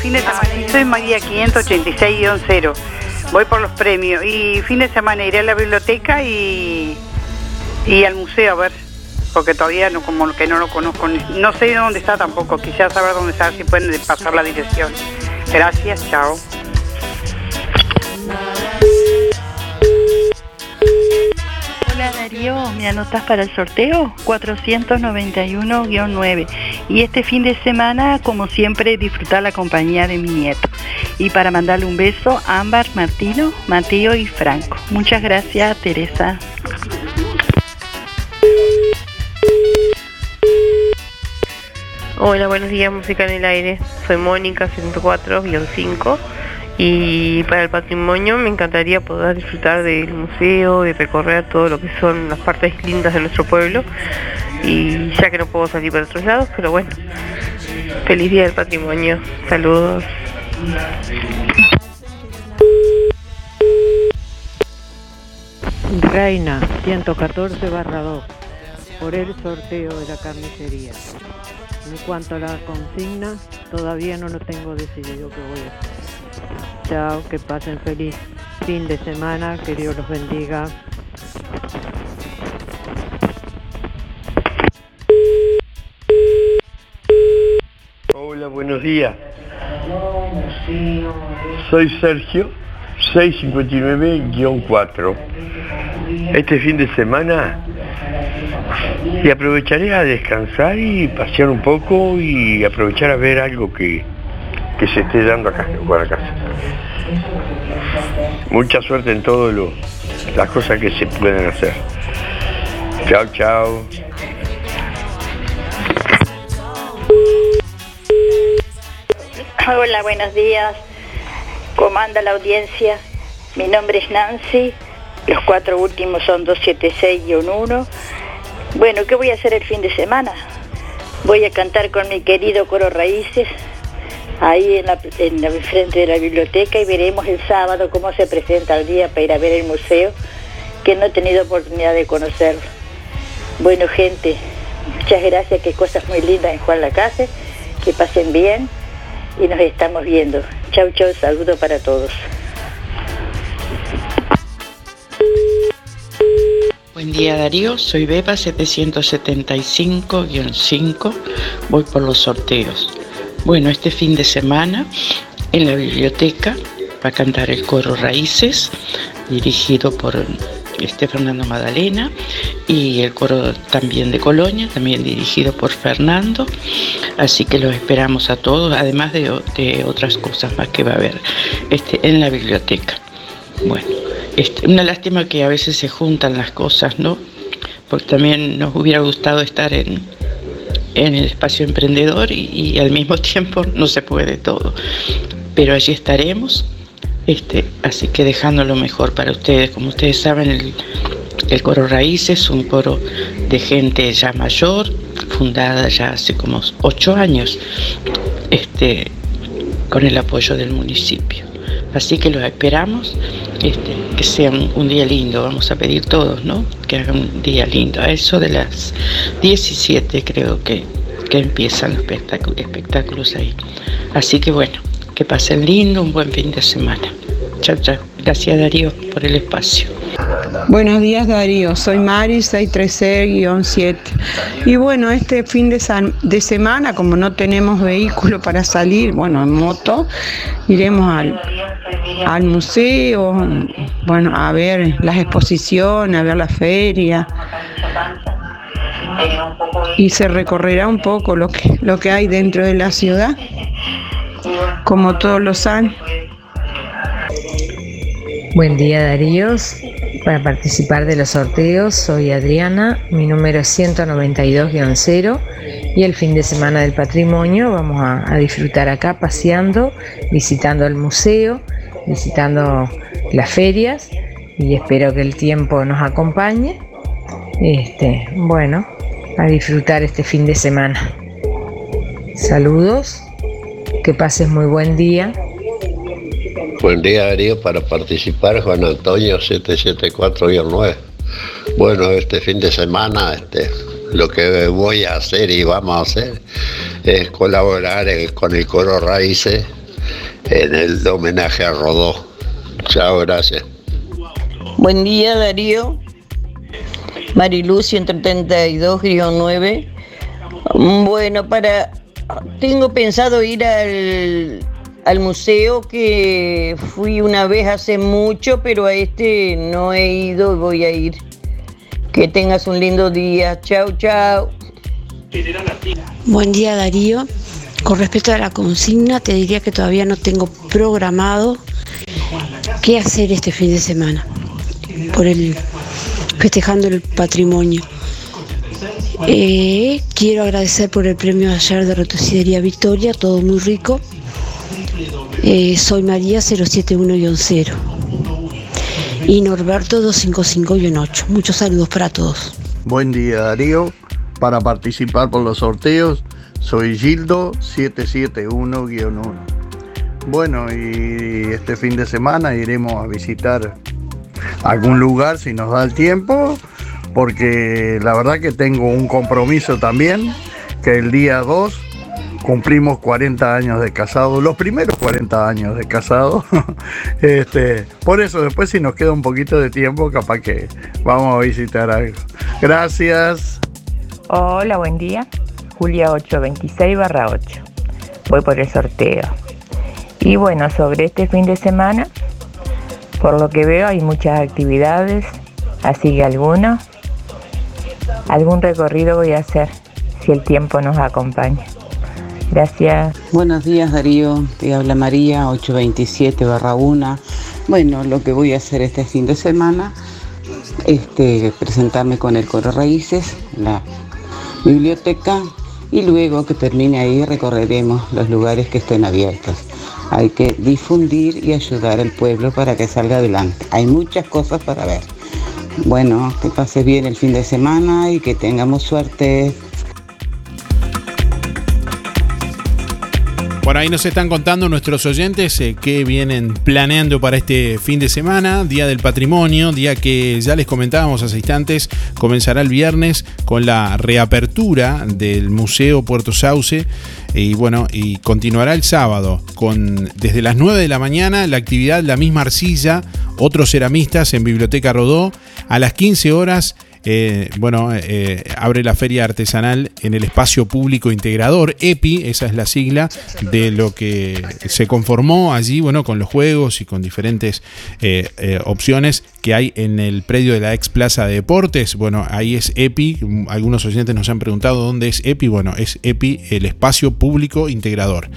Fin de semana, soy María 586-0 voy por los premios y fin de semana iré a la biblioteca y, y al museo a ver, porque todavía no como que no lo conozco, no sé dónde está tampoco, quisiera saber dónde está, si pueden pasar la dirección. Gracias, chao. Hola Darío, ¿me anotas para el sorteo? 491-9. Y este fin de semana, como siempre, disfrutar la compañía de mi nieto. Y para mandarle un beso, Ámbar, Martino, Mateo y Franco. Muchas gracias, Teresa. Hola, buenos días, Música en el Aire. Soy Mónica, 104-5 y para el patrimonio me encantaría poder disfrutar del museo y recorrer todo lo que son las partes lindas de nuestro pueblo. Y ya que no puedo salir para otros lados, pero bueno, feliz día del patrimonio. Saludos. Reina 114 barra 2 por el sorteo de la carnicería. En cuanto a la consigna, todavía no lo tengo decidido qué voy a hacer. Chao, que pasen feliz fin de semana, que Dios los bendiga. Hola, buenos días. Soy Sergio, 659-4. Este fin de semana y aprovecharé a descansar y pasear un poco y aprovechar a ver algo que, que se esté dando acá en Guadalajara. Mucha suerte en todas las cosas que se pueden hacer. Chao, chao. Hola, buenos días. Comanda la audiencia. Mi nombre es Nancy. Los cuatro últimos son 276-1. Bueno, ¿qué voy a hacer el fin de semana? Voy a cantar con mi querido coro Raíces ahí en la, en frente de la biblioteca y veremos el sábado cómo se presenta el día para ir a ver el museo, que no he tenido oportunidad de conocerlo. Bueno, gente, muchas gracias, que cosas muy lindas en Juan Lacase, que pasen bien y nos estamos viendo. Chau, chau, saludo para todos. Buen día Darío, soy Beba 775-5, voy por los sorteos. Bueno, este fin de semana en la biblioteca va a cantar el coro Raíces, dirigido por este Fernando Madalena, y el coro también de Colonia, también dirigido por Fernando. Así que los esperamos a todos, además de, otras cosas más que va a haber este, en la biblioteca. Bueno, este, una lástima que a veces se juntan las cosas, ¿no? Porque también nos hubiera gustado estar en, en el espacio emprendedor y, al mismo [laughs] tiempo no se puede todo. Pero allí estaremos, este, así que dejando lo mejor para ustedes. Como ustedes saben, el, coro Raíces es un coro de gente ya mayor, fundada ya hace como ocho años, este, con el apoyo del municipio. Así que los esperamos, este, que sea un, día lindo, vamos a pedir todos, ¿no? Que hagan un día lindo. A eso de las 17 creo que, que empiezan los espectáculos, ahí. Así que bueno, que pasen lindo, un buen fin de semana. Gracias Darío por el espacio. Buenos días Darío, soy Mari 636-7. Y bueno, este fin de, de semana, como no tenemos vehículo para salir, bueno, en moto, iremos al, al museo, bueno, a ver las exposiciones, a ver la feria. Y se recorrerá un poco lo que, lo que hay dentro de la ciudad, como todos los años. Buen día Daríos. Para participar de los sorteos soy Adriana, mi número es 192-0 y el fin de semana del patrimonio vamos a, a disfrutar acá paseando, visitando el museo, visitando las ferias y espero que el tiempo nos acompañe. Este, bueno, a disfrutar este fin de semana. Saludos, que pases muy buen día. Buen día Darío, para participar Juan Antonio 774-9. Bueno, este fin de semana este, lo que voy a hacer y vamos a hacer es colaborar con el coro Raíces en el homenaje a Rodó. Chao, gracias. Buen día Darío. Mariluz 132-9. Bueno, para tengo pensado ir al, al museo que fui una vez hace mucho, pero a este no he ido voy a ir. Que tengas un lindo día. Chao, chao. Buen día Darío. Con respecto a la consigna, te diría que todavía no tengo programado qué hacer este fin de semana por el festejando el patrimonio. Eh, quiero agradecer por el premio ayer de Rotocidería Victoria, todo muy rico. Eh, soy María 071-0 y Norberto 255-8. Muchos saludos para todos. Buen día Darío, para participar por los sorteos soy Gildo 771-1. Bueno, y este fin de semana iremos a visitar algún lugar si nos da el tiempo, porque la verdad que tengo un compromiso también, que el día 2 cumplimos 40 años de casado, los primeros 40 años de casado. [laughs] este, por eso después si nos queda un poquito de tiempo, capaz que vamos a visitar algo. Gracias. Hola, buen día. Julia 826 barra 8. Voy por el sorteo. Y bueno, sobre este fin de semana, por lo que veo hay muchas actividades, así que alguno, algún recorrido voy a hacer, si el tiempo nos acompaña. Gracias. Buenos días Darío, te habla María 827 barra 1. Bueno, lo que voy a hacer este fin de semana este, presentarme con el Coro Raíces, la biblioteca y luego que termine ahí recorreremos los lugares que estén abiertos. Hay que difundir y ayudar al pueblo para que salga adelante. Hay muchas cosas para ver. Bueno, que pase bien el fin de semana y que tengamos suerte. Por ahí nos están contando nuestros oyentes eh, que vienen planeando para este fin de semana, Día del Patrimonio, día que ya les comentábamos hace instantes, comenzará el viernes con la reapertura del Museo Puerto Sauce y bueno, y continuará el sábado con desde las 9 de la mañana la actividad La misma arcilla, otros ceramistas en Biblioteca Rodó, a las 15 horas eh, bueno, eh, abre la feria artesanal en el espacio público integrador, EPI, esa es la sigla de lo que se conformó allí, bueno, con los juegos y con diferentes eh, eh, opciones que hay en el predio de la ex Plaza de Deportes. Bueno, ahí es EPI, algunos oyentes nos han preguntado dónde es EPI, bueno, es EPI, el espacio público integrador.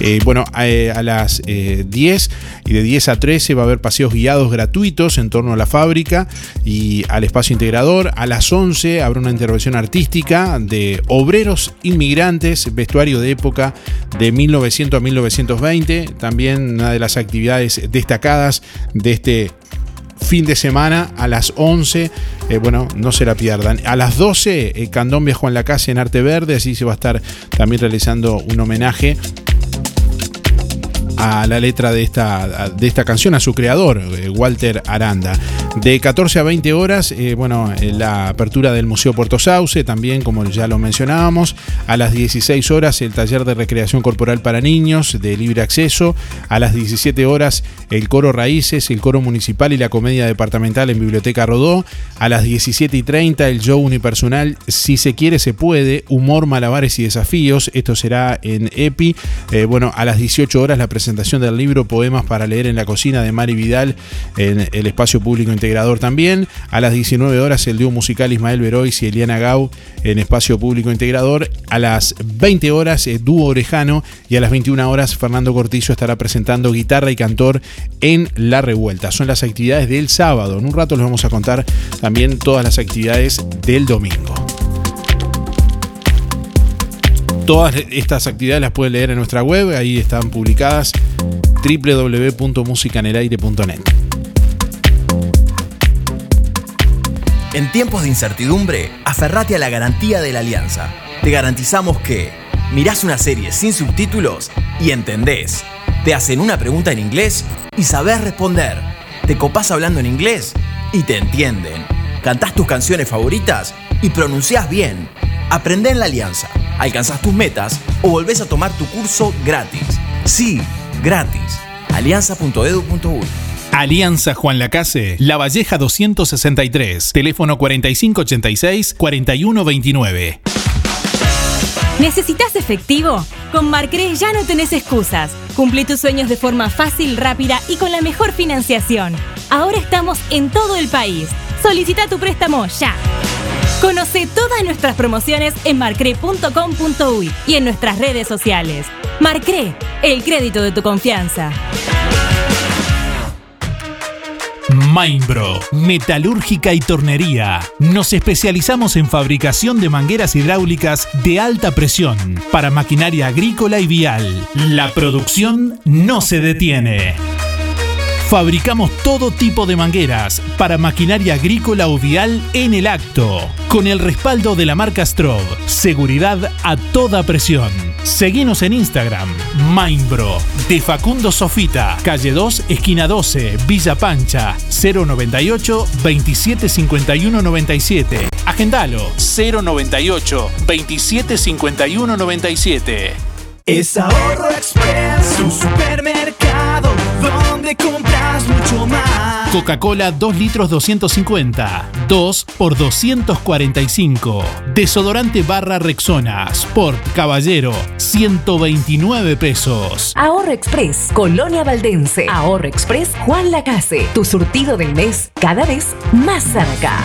Eh, bueno, a, las eh, 10 y de 10 a 13 va a haber paseos guiados gratuitos en torno a la fábrica y al espacio integrador. A las 11 habrá una intervención artística de obreros inmigrantes, vestuario de época de 1900 a 1920. También una de las actividades destacadas de este fin de semana a las 11. eh, bueno, no se la pierdan. A las 12, eh, Candombe Juan Lacase en Arte Verde. Así se va a estar también realizando un homenaje a la letra de esta, de esta canción, a su creador, eh, Walter Aranda. De 14 a 20 horas, eh, bueno, eh, la apertura del Museo Puerto Sauce, también como ya lo mencionábamos. A las 16 horas, el taller de recreación corporal para niños de libre acceso. A las 17 horas, el coro Raíces, el coro municipal y la comedia departamental en Biblioteca Rodó. A las 17 y 30, el show unipersonal Si se quiere, se puede. Humor, malabares y desafíos. Esto será en EPI. Eh, bueno, a las 18 horas, la presentación del libro Poemas para leer en la cocina de Mari Vidal en el espacio público integrador también. A las 19 horas el dúo musical Ismael Verois y Eliana Gau en espacio público integrador. A las 20 horas el dúo Orejano y a las 21 horas Fernando Cortillo estará presentando guitarra y cantor en La Revuelta. Son las actividades del sábado. En un rato les vamos a contar también todas las actividades del domingo. Todas estas actividades las pueden leer en nuestra web, ahí están publicadas www.musicanelaire.net. En tiempos de incertidumbre, aferrate a la garantía de la alianza. Te garantizamos que mirás una serie sin subtítulos y entendés. Te hacen una pregunta en inglés y sabés responder. Te copás hablando en inglés y te entienden. Cantás tus canciones favoritas y pronunciás bien. Aprende en la alianza, alcanzás tus metas o volvés a tomar tu curso gratis. Sí, gratis. alianza.edu.uy Alianza Juan Lacase, La Valleja 263, teléfono 4586-4129. ¿Necesitas efectivo? Con Marcre ya no tenés excusas. Cumple tus sueños de forma fácil, rápida y con la mejor financiación. Ahora estamos en todo el país. Solicita tu préstamo ya. Conoce todas nuestras promociones en marcre.com.uy y en nuestras redes sociales. Marcre, el crédito de tu confianza. Mainbro, metalúrgica y tornería. Nos especializamos en fabricación de mangueras hidráulicas de alta presión para maquinaria agrícola y vial. La producción no se detiene. Fabricamos todo tipo de mangueras para maquinaria agrícola o vial en el acto, con el respaldo de la marca Strob. Seguridad a toda presión. Seguinos en Instagram, Mainbro, de Facundo Sofita, calle 2, esquina 12, Villa Pancha, 098 2751 97. Agendalo, 098 2751 97. Es Ahorro Express, tu supermercado donde compras mucho más. Coca-Cola 2 litros 250, 2 por 245. Desodorante barra Rexona, Sport Caballero, 129 pesos. Ahorro Express, Colonia Valdense. Ahorro Express, Juan Lacase. Tu surtido del mes cada vez más cerca.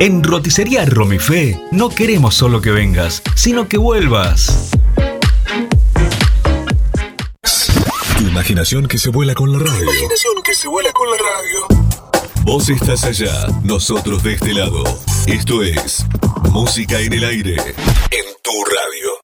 En Roticería Romifé no queremos solo que vengas, sino que vuelvas. Tu imaginación que se vuela con la radio. Imaginación que se vuela con la radio. Vos estás allá, nosotros de este lado. Esto es Música en el aire. En tu radio.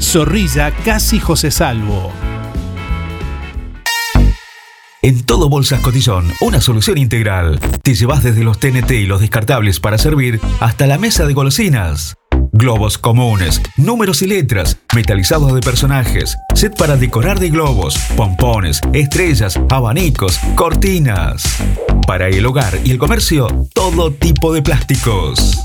Zorrilla Casi José Salvo. En todo Bolsas Cotillón, una solución integral. Te llevas desde los TNT y los descartables para servir hasta la mesa de golosinas. Globos comunes, números y letras, metalizados de personajes, set para decorar de globos, pompones, estrellas, abanicos, cortinas. Para el hogar y el comercio, todo tipo de plásticos.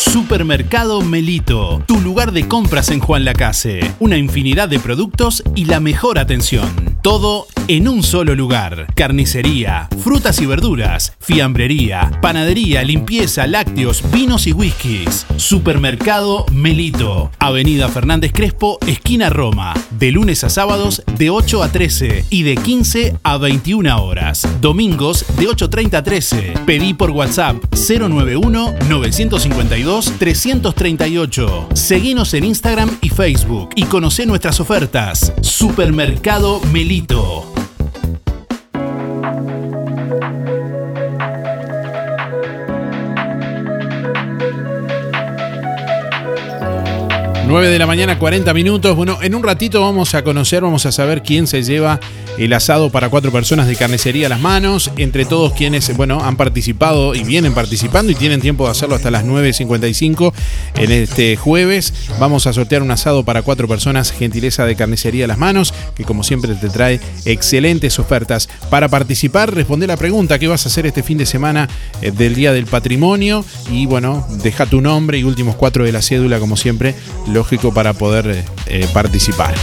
Supermercado Melito, tu lugar de compras en Juan Lacase. Una infinidad de productos y la mejor atención. Todo en un solo lugar. Carnicería, frutas y verduras, fiambrería, panadería, limpieza, lácteos, vinos y whiskies. Supermercado Melito. Avenida Fernández Crespo, esquina Roma. De lunes a sábados de 8 a 13 y de 15 a 21 horas. Domingos de 8.30 a 13. Pedí por WhatsApp 091 952 338. Seguinos en Instagram y Facebook y conoce nuestras ofertas. Supermercado Melito. 9 de la mañana, 40 minutos. Bueno, en un ratito vamos a conocer, vamos a saber quién se lleva el asado para cuatro personas de carnicería a las manos. Entre todos quienes, bueno, han participado y vienen participando y tienen tiempo de hacerlo hasta las 9.55 en este jueves. Vamos a sortear un asado para cuatro personas, gentileza de carnicería a las manos, que como siempre te trae excelentes ofertas. Para participar, responde la pregunta, ¿qué vas a hacer este fin de semana eh, del Día del Patrimonio? Y bueno, deja tu nombre y últimos cuatro de la cédula, como siempre, lógico para poder eh, eh, participar.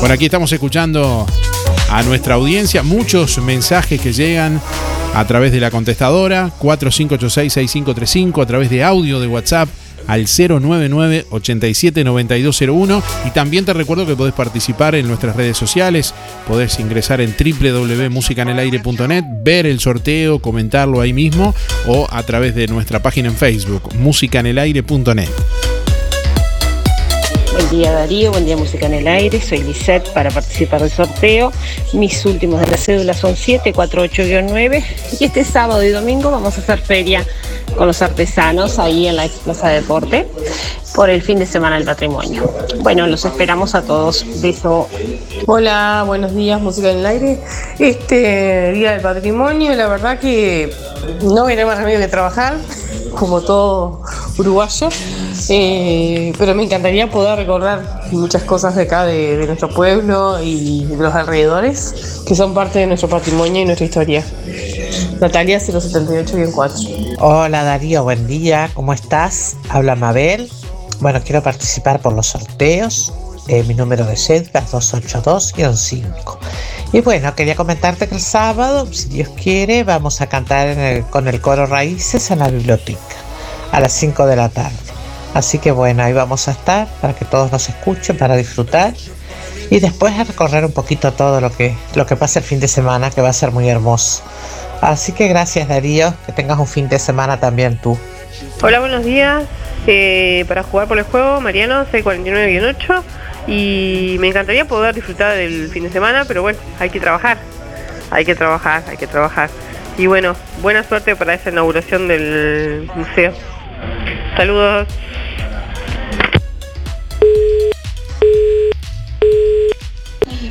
Bueno, aquí estamos escuchando a nuestra audiencia, muchos mensajes que llegan a través de la contestadora 4586-6535, a través de audio de WhatsApp al 099 879201 y también te recuerdo que podés participar en nuestras redes sociales, podés ingresar en www.musicanelaire.net, ver el sorteo, comentarlo ahí mismo o a través de nuestra página en Facebook, musicanelaire.net. Buen día Darío, buen día Música en el Aire, soy Lisette para participar del sorteo. Mis últimos de la cédula son 748-9 y este sábado y domingo vamos a hacer feria con los artesanos ahí en la ex Plaza Deporte por el fin de semana del patrimonio. Bueno, los esperamos a todos. Beso. Hola, buenos días, Música en el Aire. Este Día del Patrimonio, la verdad que no viene más remedio que trabajar, como todo uruguayo. Eh, pero me encantaría poder recorrer muchas cosas de acá, de, de nuestro pueblo y de los alrededores, que son parte de nuestro patrimonio y nuestra historia. Natalia 078-4. Hola Darío, buen día, ¿cómo estás? Habla Mabel. Bueno, quiero participar por los sorteos. Eh, mi número de cédula es 282-5. Y bueno, quería comentarte que el sábado, si Dios quiere, vamos a cantar en el- con el coro Raíces en la biblioteca a las 5 de la tarde. Así que bueno, ahí vamos a estar para que todos nos escuchen, para disfrutar y después a recorrer un poquito todo lo que, lo que pasa el fin de semana, que va a ser muy hermoso. Así que gracias Darío, que tengas un fin de semana también tú. Hola, buenos días. Para jugar por el juego, Mariano, 649-8. Y me encantaría poder disfrutar del fin de semana, pero bueno, hay que trabajar. Hay que trabajar, hay que trabajar. Y bueno, buena suerte para esa inauguración del museo. Saludos.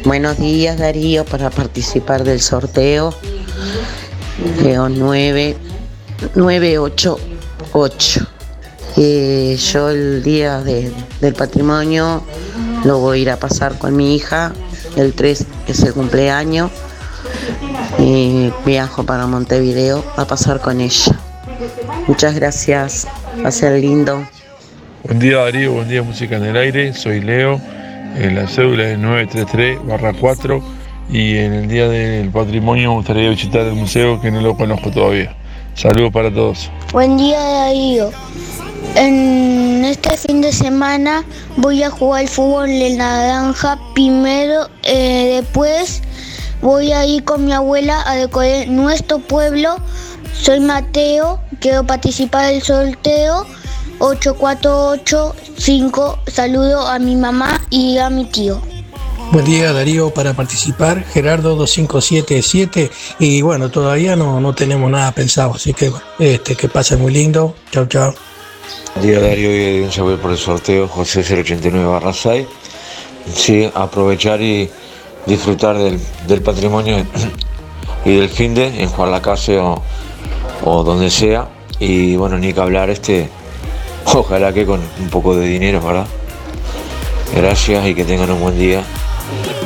Buenos días Darío para participar del sorteo. Leo 9, 988. Eh, yo el día de- del patrimonio lo voy a ir a pasar con mi hija. El 3 es el cumpleaños. Y viajo para Montevideo a pasar con ella. Muchas gracias. Va a ser lindo. Buen día Darío, buen día Música en el Aire, soy Leo, en la cédula es 933 barra 4 y en el Día del Patrimonio me gustaría visitar el museo que no lo conozco todavía. Saludos para todos. Buen día Darío. En este fin de semana voy a jugar fútbol en la granja primero, eh, después voy a ir con mi abuela a decorar nuestro pueblo. Soy Mateo, quiero participar del sorteo 8485. Saludo a mi mamá y a mi tío. Buen día Darío para participar, Gerardo 2577 y bueno, todavía no, no tenemos nada pensado, así que este, que pase muy lindo, chao chao. Día Darío y un saludo por el sorteo José 089 barra 6. Sí, aprovechar y disfrutar del, del patrimonio y del fin de en Juan la Casa o, o donde sea. Y bueno, ni que hablar este, ojalá que con un poco de dinero, ¿verdad? Gracias y que tengan un buen día.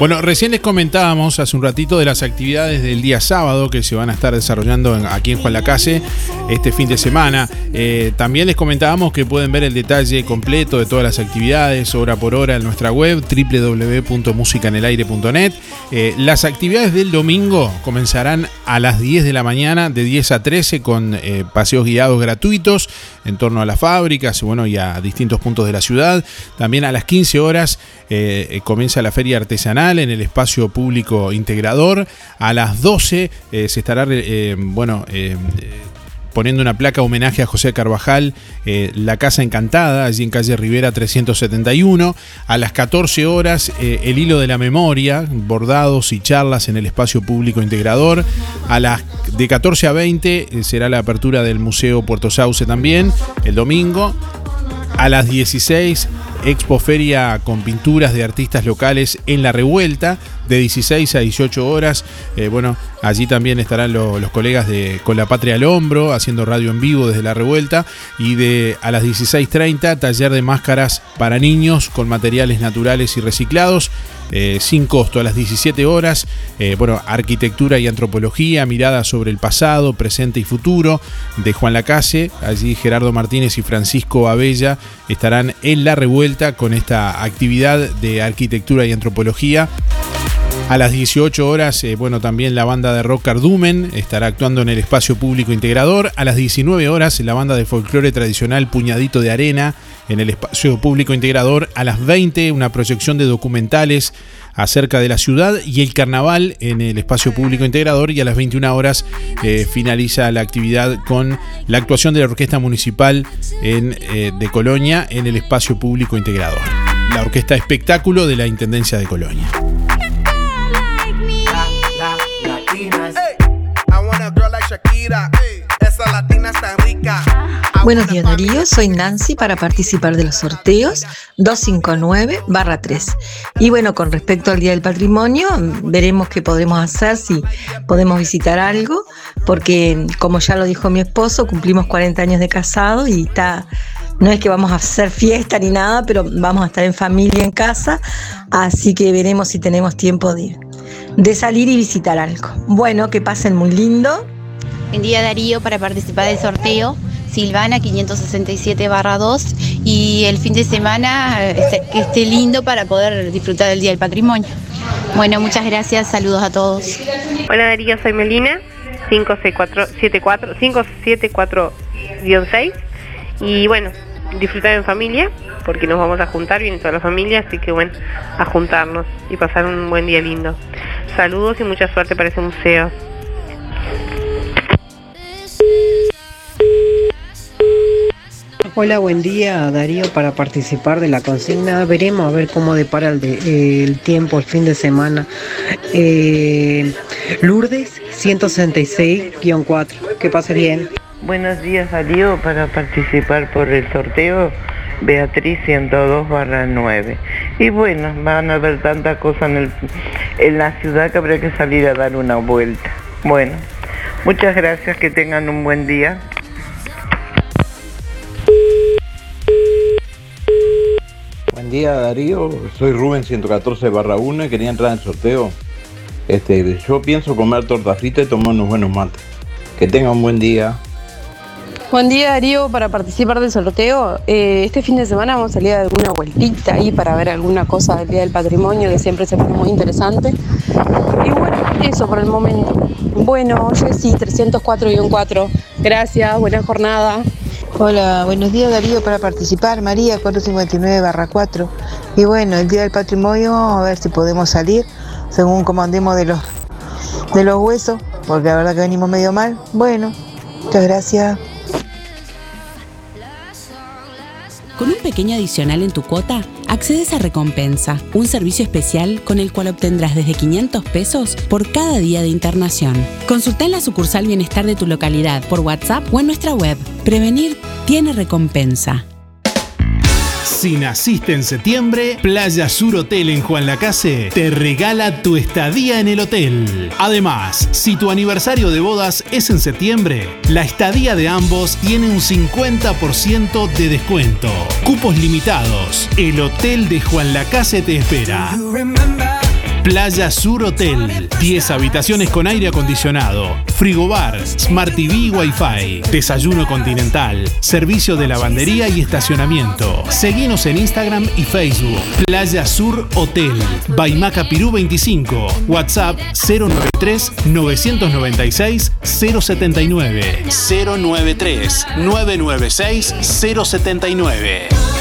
Bueno, recién les comentábamos hace un ratito de las actividades del día sábado que se van a estar desarrollando aquí en Juan Lacase este fin de semana. Eh, también les comentábamos que pueden ver el detalle completo de todas las actividades, hora por hora, en nuestra web www.musicanelaire.net. Eh, las actividades del domingo comenzarán a las 10 de la mañana, de 10 a 13, con eh, paseos guiados gratuitos en torno a las fábricas bueno, y a distintos puntos de la ciudad. También a las 15 horas eh, eh, comienza la feria artesanal en el espacio público integrador. A las 12 eh, se estará, bueno, poniendo una placa homenaje a José Carvajal, La Casa Encantada, allí en calle Rivera 371. A las 14 horas, El Hilo de la Memoria, bordados y charlas en el espacio público integrador. A las de 14 a 20 eh, será la apertura del Museo Puerto Sauce también, el domingo. A las 16, Expo Feria con pinturas de artistas locales en La Revuelta, de 16 a 18 horas. Eh, bueno, allí también estarán lo- los colegas de Con la Patria al Hombro, haciendo radio en vivo desde La Revuelta. Y de a las 16.30, taller de máscaras para niños con materiales naturales y reciclados. eh, sin costo a las 17 horas. Eh, bueno, arquitectura y antropología, mirada sobre el pasado, presente y futuro de Juan Lacase. Allí Gerardo Martínez y Francisco Abella estarán en la revuelta con esta actividad de arquitectura y antropología. A las 18 horas, eh, bueno, también la banda de rock Cardumen estará actuando en el espacio público integrador. A las 19 horas, la banda de folclore tradicional Puñadito de Arena en el espacio público integrador. A las 20, una proyección de documentales acerca de la ciudad y el carnaval en el espacio público integrador. Y a las 21 horas eh, finaliza la actividad con la actuación de la Orquesta Municipal en, eh, de Colonia en el espacio público integrador. La Orquesta Espectáculo de la Intendencia de Colonia. Buenos días Darío, soy Nancy para participar de los sorteos 259-3. Y bueno, con respecto al Día del Patrimonio, veremos qué podremos hacer, si podemos visitar algo, porque como ya lo dijo mi esposo, cumplimos 40 años de casado y está, no es que vamos a hacer fiesta ni nada, pero vamos a estar en familia en casa, así que veremos si tenemos tiempo de, de salir y visitar algo. Bueno, que pasen muy lindo. Buen día Darío para participar del sorteo. Silvana 567 2 y el fin de semana este- que esté lindo para poder disfrutar del Día del Patrimonio. Bueno, muchas gracias, saludos a todos. Hola Darío, soy Melina, 564 574-6 y bueno, disfrutar en familia porque nos vamos a juntar, viene toda la familia, así que bueno, a juntarnos y pasar un buen día lindo. Saludos y mucha suerte para ese museo. Hola, buen día Darío para participar de la consigna. Veremos a ver cómo depara el, el tiempo el fin de semana. Eh, Lourdes 166-4. Que pase bien. Buenos días, Darío, para participar por el sorteo Beatriz 102 barra 9. Y bueno, van a ver tanta cosa en, el- en la ciudad que habrá que salir a dar una vuelta. Bueno, muchas gracias, que tengan un buen día. Día Darío, soy Rubén 114 barra 1 y quería entrar en el sorteo. Este, yo pienso comer torta frita y tomar unos buenos mates. Que tenga un buen día. Buen día Darío, para participar del sorteo, eh, este fin de semana vamos a salir a dar una vueltita ahí para ver alguna cosa del Día del Patrimonio que siempre se pone muy interesante. Y bueno, eso por el momento. Bueno, Jessy, 304-4. Gracias, buena jornada. Hola, buenos días Darío para participar, María 459 barra 4. Y bueno, el Día del Patrimonio, a ver si podemos salir según como andemos de los, de los huesos, porque la verdad que venimos medio mal. Bueno, muchas gracias. Con un pequeño adicional en tu cuota, accedes a Recompensa, un servicio especial con el cual obtendrás desde 500 pesos por cada día de internación. Consulta en la sucursal Bienestar de tu localidad por WhatsApp o en nuestra web. Prevenir tiene recompensa. Si naciste en septiembre, Playa Sur Hotel en Juan Lacase te regala tu estadía en el hotel. Además, si tu aniversario de bodas es en septiembre, la estadía de ambos tiene un 50% de descuento. Cupos limitados. El hotel de Juan Lacase te espera. Playa Sur Hotel. 10 habitaciones con aire acondicionado, frigobar, Smart TV y Wi-Fi, desayuno continental, servicio de lavandería y estacionamiento. Seguinos en Instagram y Facebook. Playa Sur Hotel. Baimaca Pirú 25. WhatsApp 093 996 079. 093 996 079.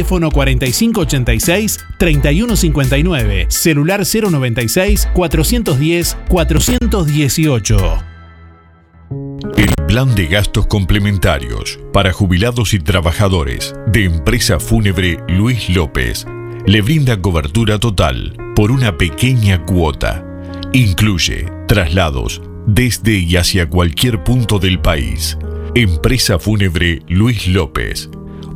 4586-3159. Celular 096-410-418. El plan de gastos complementarios para jubilados y trabajadores de empresa fúnebre Luis López le brinda cobertura total por una pequeña cuota. Incluye traslados desde y hacia cualquier punto del país. Empresa fúnebre Luis López.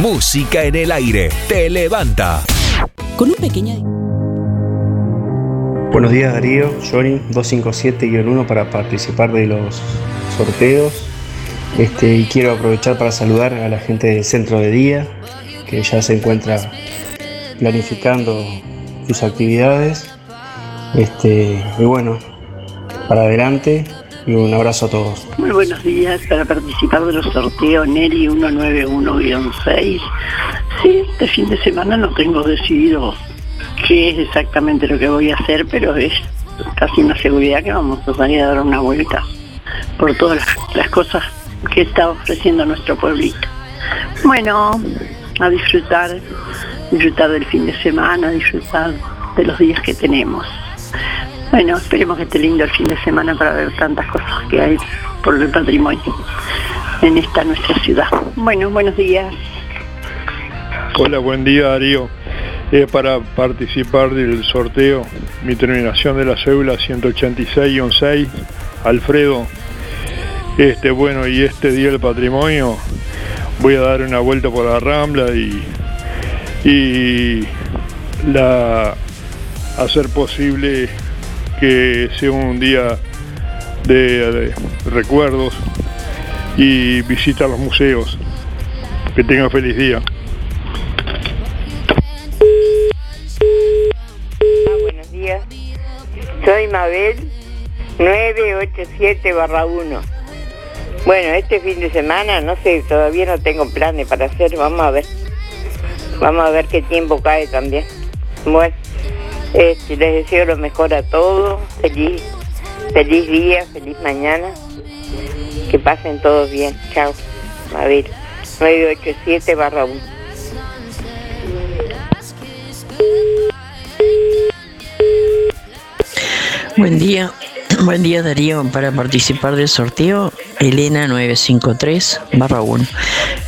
Música en el aire. Te levanta. Con un pequeño... Buenos días Darío, Johnny 257-1 para participar de los sorteos. Este, y quiero aprovechar para saludar a la gente del centro de día, que ya se encuentra planificando sus actividades. Este, y bueno, para adelante y un abrazo a todos. Muy buenos días para participar de los sorteos Neri 191-6. Sí, este fin de semana no tengo decidido qué es exactamente lo que voy a hacer, pero es casi una seguridad que vamos a salir a dar una vuelta por todas las, las cosas que está ofreciendo nuestro pueblito. Bueno, a disfrutar, disfrutar del fin de semana, disfrutar de los días que tenemos. Bueno, esperemos que esté lindo el fin de semana para ver tantas cosas que hay por el patrimonio en esta nuestra ciudad. Bueno, buenos días. Hola, buen día Darío. Es para participar del sorteo, mi terminación de la cédula 186-6, Alfredo. Este, bueno, y este día del patrimonio voy a dar una vuelta por la Rambla y, y la, hacer posible que sea un día de, recuerdos y visita los museos. Que tenga feliz día. buenos días. Soy Mabel 987 barra 1. Bueno, este fin de semana, no sé, todavía no tengo planes para hacer, vamos a ver. Vamos a ver qué tiempo cae también. Bueno, este, les deseo lo mejor a todos, feliz, feliz día, feliz mañana. Que pasen todos bien. Chao. Mabel 987 barra 1. Buen día, buen día Darío. Para participar del sorteo, Elena 953 barra 1.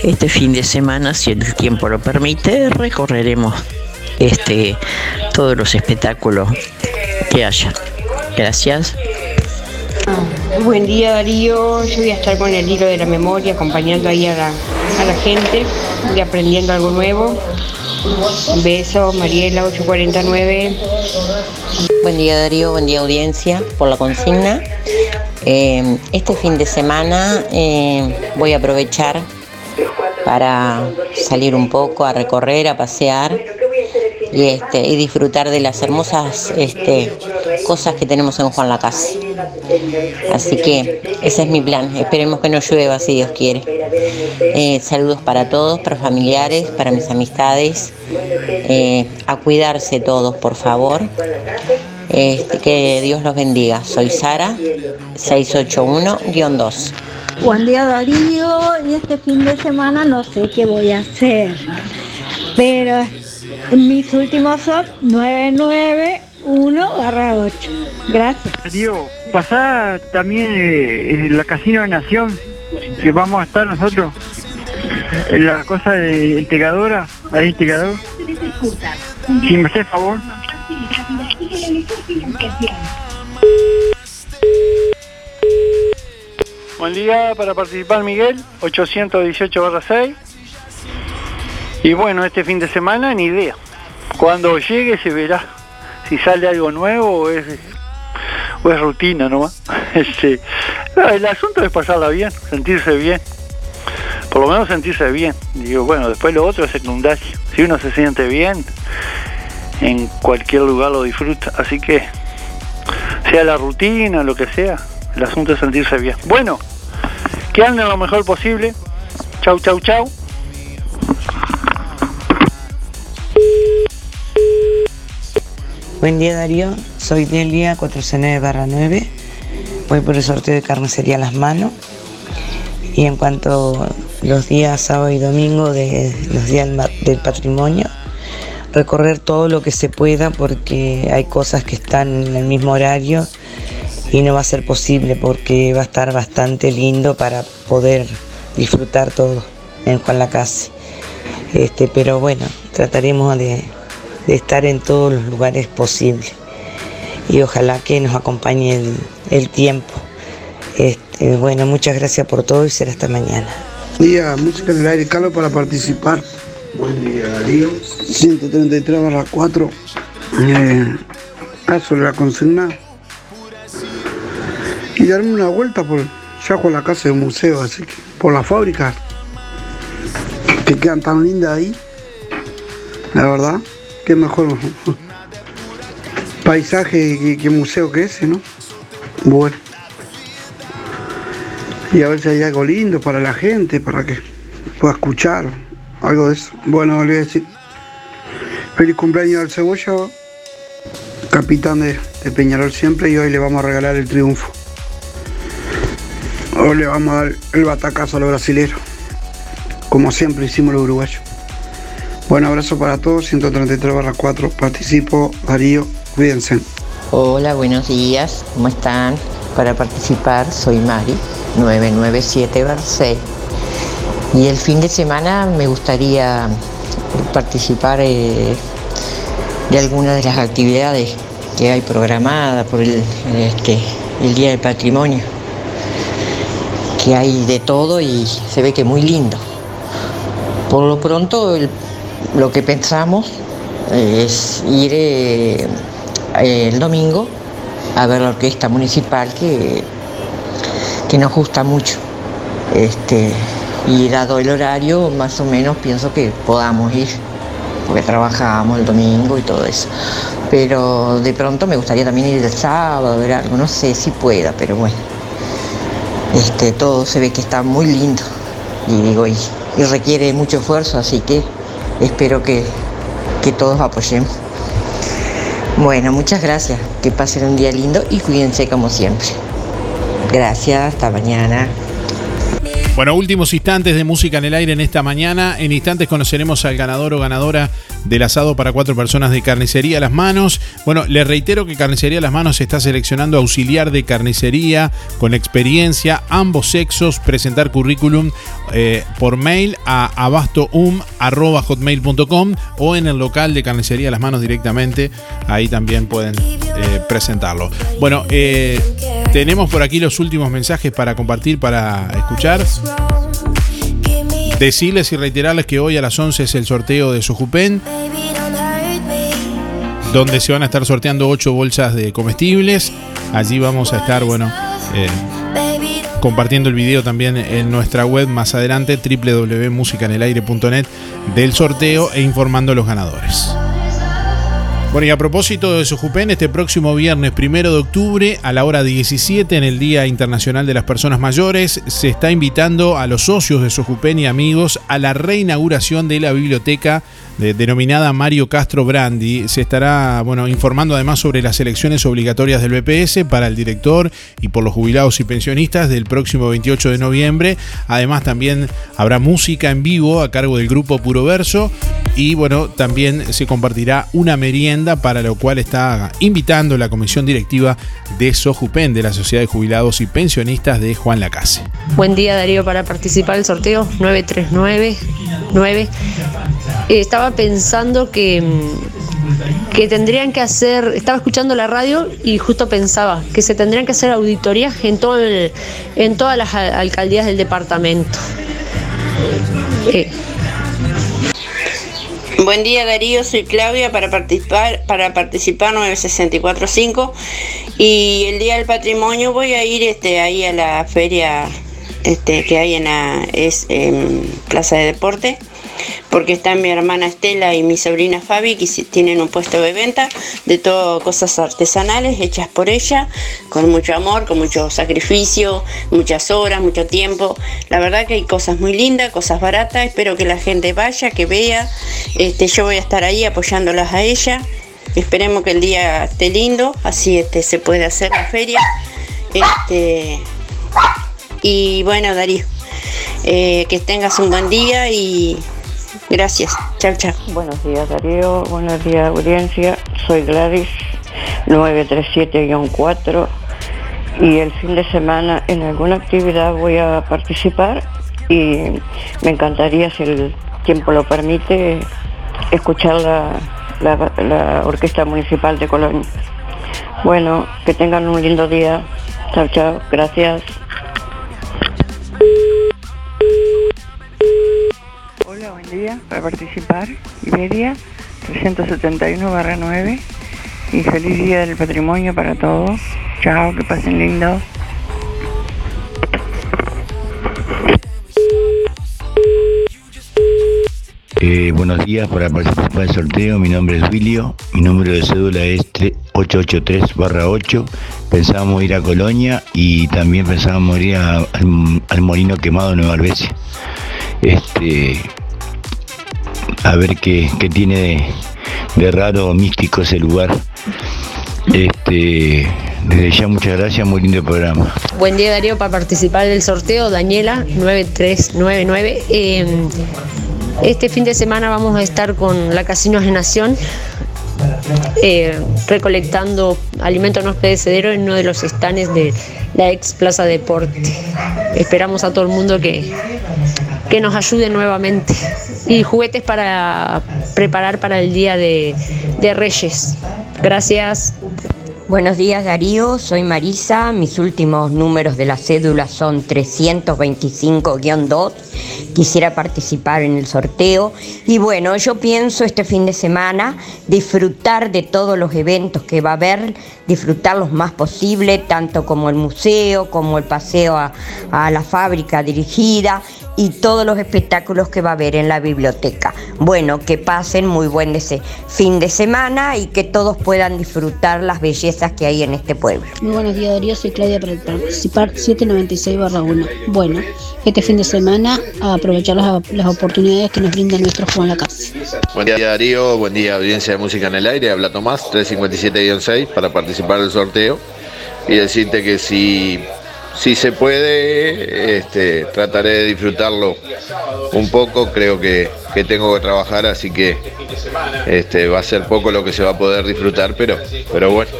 Este fin de semana, si el tiempo lo permite, recorreremos este todos los espectáculos que haya. Gracias. Buen día Darío, yo voy a estar con el hilo de la memoria acompañando ahí a la, a la gente y aprendiendo algo nuevo. Besos, Mariela 849. Buen día Darío, buen día audiencia por la consigna. Eh, este fin de semana eh, voy a aprovechar para salir un poco a recorrer, a pasear y, este, y disfrutar de las hermosas este, cosas que tenemos en Juan Lacase. Así que ese es mi plan. Esperemos que no llueva si Dios quiere. Eh, saludos para todos, para familiares, para mis amistades. Eh, a cuidarse todos, por favor. Este, que Dios los bendiga. Soy Sara, 681-2. Buen día Darío y este fin de semana no sé qué voy a hacer, pero mis últimos son 991 barra 8. Gracias. Darío, pasá también eh, en la Casino de Nación, que vamos a estar nosotros, en la cosa de integradora, ahí integrador. Si me hace favor. Buen día para participar Miguel, 818 barra 6. Y bueno, este fin de semana ni idea. Cuando llegue se verá si sale algo nuevo o es, rutina nomás. [laughs] Este, el asunto es pasarla bien, sentirse bien. Por lo menos sentirse bien. Digo, bueno, después lo otro es secundario. Si uno se siente bien, en cualquier lugar lo disfruta. Así que, sea la rutina, lo que sea, el asunto es sentirse bien. Bueno, que anden lo mejor posible. Chau, chau, chau. Buen día Darío, soy Delia 409 9. Voy por el sorteo de carnicería las manos. Y en cuanto a los días sábado y domingo de los días del patrimonio, recorrer todo lo que se pueda porque hay cosas que están en el mismo horario y no va a ser posible porque va a estar bastante lindo para poder disfrutar todo en Juan Lacase. Este, pero bueno, trataremos de, de estar en todos los lugares posibles y ojalá que nos acompañe el, el tiempo. Este, bueno, muchas gracias por todo y será hasta mañana. Día, música en el aire, Carlos para participar. Buen día, Darío. 133 barra 4. Eh, ah, sobre la consigna. Y darme una vuelta por ya con la casa del museo, así que por las fábricas que quedan tan lindas ahí. La verdad, qué mejor paisaje que, que museo que ese, ¿no? Bueno. Y a ver si hay algo lindo para la gente, para que pueda escuchar algo de eso. Bueno, le a decir feliz cumpleaños al Cebolla, capitán de, de Peñarol siempre, y hoy le vamos a regalar el triunfo. Hoy le vamos a dar el batacazo a los brasileros, como siempre hicimos los uruguayos. Buen abrazo para todos, 133 barra 4, participo, Darío, cuídense. Hola, buenos días, ¿cómo están? Para participar soy Mari, 997 6. Y el fin de semana me gustaría participar eh, de alguna de las actividades que hay programadas por el, este, el Día del Patrimonio, que hay de todo y se ve que muy lindo. Por lo pronto, el- lo que pensamos es ir eh, el domingo a ver la orquesta municipal que, que nos gusta mucho. Este, y dado el horario, más o menos pienso que podamos ir, porque trabajamos el domingo y todo eso. Pero de pronto me gustaría también ir el sábado, ver algo, no sé si pueda, pero bueno. Este, todo se ve que está muy lindo y digo, y requiere mucho esfuerzo, así que espero que, que todos apoyemos. Bueno, muchas gracias, que pasen un día lindo y cuídense como siempre. Gracias, hasta mañana. Bueno, últimos instantes de música en el aire en esta mañana. En instantes conoceremos al ganador o ganadora del asado para cuatro personas de Carnicería Las Manos. Bueno, les reitero que Carnicería Las Manos está seleccionando auxiliar de carnicería con experiencia, ambos sexos, presentar currículum eh, por mail a abastoum.hotmail.com o en el local de Carnicería Las Manos directamente. Ahí también pueden eh, presentarlo. Bueno, eh, tenemos por aquí los últimos mensajes para compartir, para escuchar. Decirles y reiterarles que hoy a las 11 es el sorteo de Sojupen, donde se van a estar sorteando 8 bolsas de comestibles. Allí vamos a estar, bueno, eh, compartiendo el video también en nuestra web más adelante, www.musicanelaire.net, del sorteo e informando a los ganadores. Bueno, y a propósito de Sojupen, este próximo viernes primero de octubre a la hora 17 en el Día Internacional de las Personas Mayores, se está invitando a los socios de Sojupen y amigos a la reinauguración de la biblioteca de- denominada Mario Castro Brandi. Se estará bueno, informando además sobre las elecciones obligatorias del BPS para el director y por los jubilados y pensionistas del próximo 28 de noviembre. Además también habrá música en vivo a cargo del grupo Puro Verso y bueno, también se compartirá una merienda para lo cual está invitando la comisión directiva de Sojupen, de la Sociedad de Jubilados y Pensionistas de Juan Lacase. Buen día Darío para participar del sorteo 9399. Eh, estaba pensando que, mm, que tendrían que hacer, estaba escuchando la radio y justo pensaba que se tendrían que hacer auditorías en, todo el- en todas las al- alcaldías del departamento. Eh, Buen día Darío, soy Claudia para participar para participar 9645 y el día del patrimonio voy a ir este ahí a la feria este que hay en la es en Plaza de Deporte porque están mi hermana Estela y mi sobrina Fabi que tienen un puesto de venta de todo cosas artesanales hechas por ella con mucho amor, con mucho sacrificio, muchas horas, mucho tiempo. La verdad que hay cosas muy lindas, cosas baratas. Espero que la gente vaya, que vea. Este, yo voy a estar ahí apoyándolas a ella. Esperemos que el día esté lindo, así este, se puede hacer la feria. Este, y bueno, Darío, eh, que tengas un buen día y gracias. Chao, chao. Buenos días Darío, buenos días audiencia, soy Gladys 937-4 y el fin de semana en alguna actividad voy a participar y me encantaría si el tiempo lo permite escuchar la, la- Orquesta Municipal de Colonia. Bueno, que tengan un lindo día. Chao, chao. Gracias. Hola, buen día. Para participar, Iberia 371-9 y feliz día del patrimonio para todos. Chao, que pasen lindo. Eh, buenos días para participar del sorteo. Mi nombre es Wilio. Mi número de cédula es 883-8. Pensábamos ir a Colonia y también pensábamos ir a- al, Molino Quemado Nueva Albesia. Este, a ver qué, tiene de, de raro místico ese lugar. Este, desde ya muchas gracias, muy lindo programa. Buen día Darío para participar del sorteo, Daniela 9399. Eh, este fin de semana vamos a estar con la Casinos de Nación eh, recolectando alimentos no perecederos en uno de los estanes de la ex Plaza Deporte. Esperamos a todo el mundo que, que nos ayude nuevamente. Y juguetes para preparar para el Día de, Reyes. Gracias. Buenos días Darío, soy Marisa, mis últimos números de la cédula son 325-2, quisiera participar en el sorteo y bueno, yo pienso este fin de semana disfrutar de todos los eventos que va a haber, disfrutar los más posible, tanto como el museo, como el paseo a, a la fábrica dirigida y todos los espectáculos que va a haber en la biblioteca. Bueno, que pasen muy buen ese fin de semana y que todos puedan disfrutar las bellezas que hay en este pueblo. Muy buenos días Darío, soy Claudia para participar 796 1. Bueno, este fin de semana a aprovechar las, las oportunidades que nos brinda nuestro Juan la Casa. Buen día Darío, buen día audiencia de música en el aire, habla Tomás 357-6 para participar del sorteo y decirte que si, si se puede, este, trataré de disfrutarlo un poco, creo que, que tengo que trabajar, así que este, va a ser poco lo que se va a poder disfrutar, pero, pero bueno,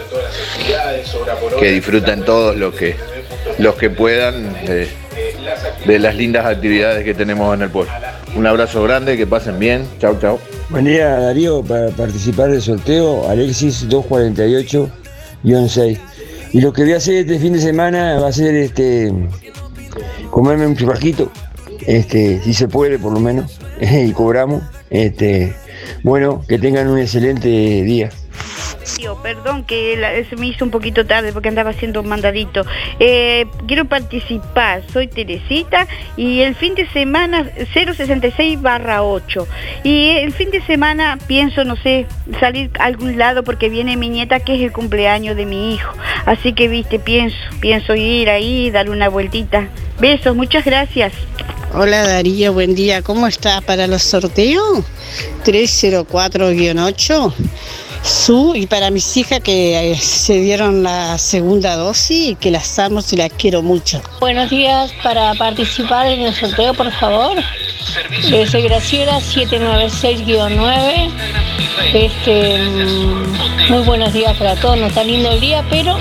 que disfruten todos los que, los que puedan de, de las lindas actividades que tenemos en el pueblo. Un abrazo grande, que pasen bien, chao, chao. Buen día Darío, para participar del sorteo, Alexis 248-6. Y lo que voy a hacer este fin de semana va a ser este comerme un churrasquito, este, si se puede por lo menos, [laughs] y cobramos. Este, bueno, que tengan un excelente día. Perdón que se me hizo un poquito tarde porque andaba haciendo un mandadito. Eh, quiero participar, soy Teresita y el fin de semana 066 barra 8. Y el fin de semana pienso, no sé, salir a algún lado porque viene mi nieta que es el cumpleaños de mi hijo. Así que, viste, pienso, pienso ir ahí, dar una vueltita. Besos, muchas gracias. Hola Darío, buen día. ¿Cómo está para los sorteos? 304-8. Su y para mis hijas que eh, se dieron la segunda dosis, que las amo y las quiero mucho. Buenos días para participar en el sorteo, por favor. Soy Graciela 796-9. Este, mm, muy buenos días para todos, no está lindo el día, pero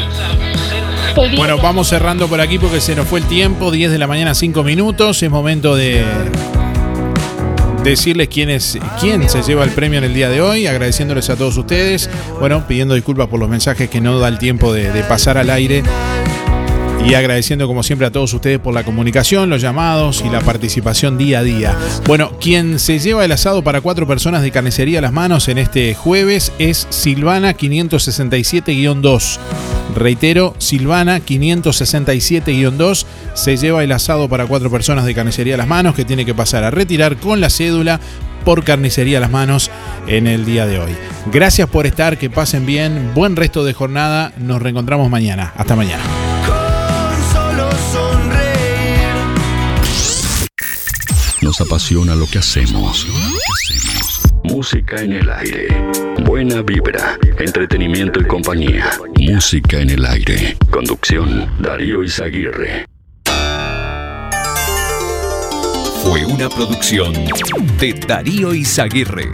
Bueno, vamos cerrando por aquí porque se nos fue el tiempo. 10 de la mañana, 5 minutos. Es momento de decirles quién es quién se lleva el premio en el día de hoy, agradeciéndoles a todos ustedes. Bueno, pidiendo disculpas por los mensajes que no da el tiempo de, de pasar al aire. Y agradeciendo como siempre a todos ustedes por la comunicación, los llamados y la participación día a día. Bueno, quien se lleva el asado para cuatro personas de carnicería a las manos en este jueves es Silvana 567-2. Reitero, Silvana 567-2 se lleva el asado para cuatro personas de carnicería a las manos que tiene que pasar a retirar con la cédula por carnicería a las manos en el día de hoy. Gracias por estar, que pasen bien, buen resto de jornada, nos reencontramos mañana. Hasta mañana. Nos apasiona lo que hacemos. Música en el aire. Buena vibra, entretenimiento y compañía. Música en el aire. Conducción, Darío Izaguirre. Fue una producción de Darío Izaguirre.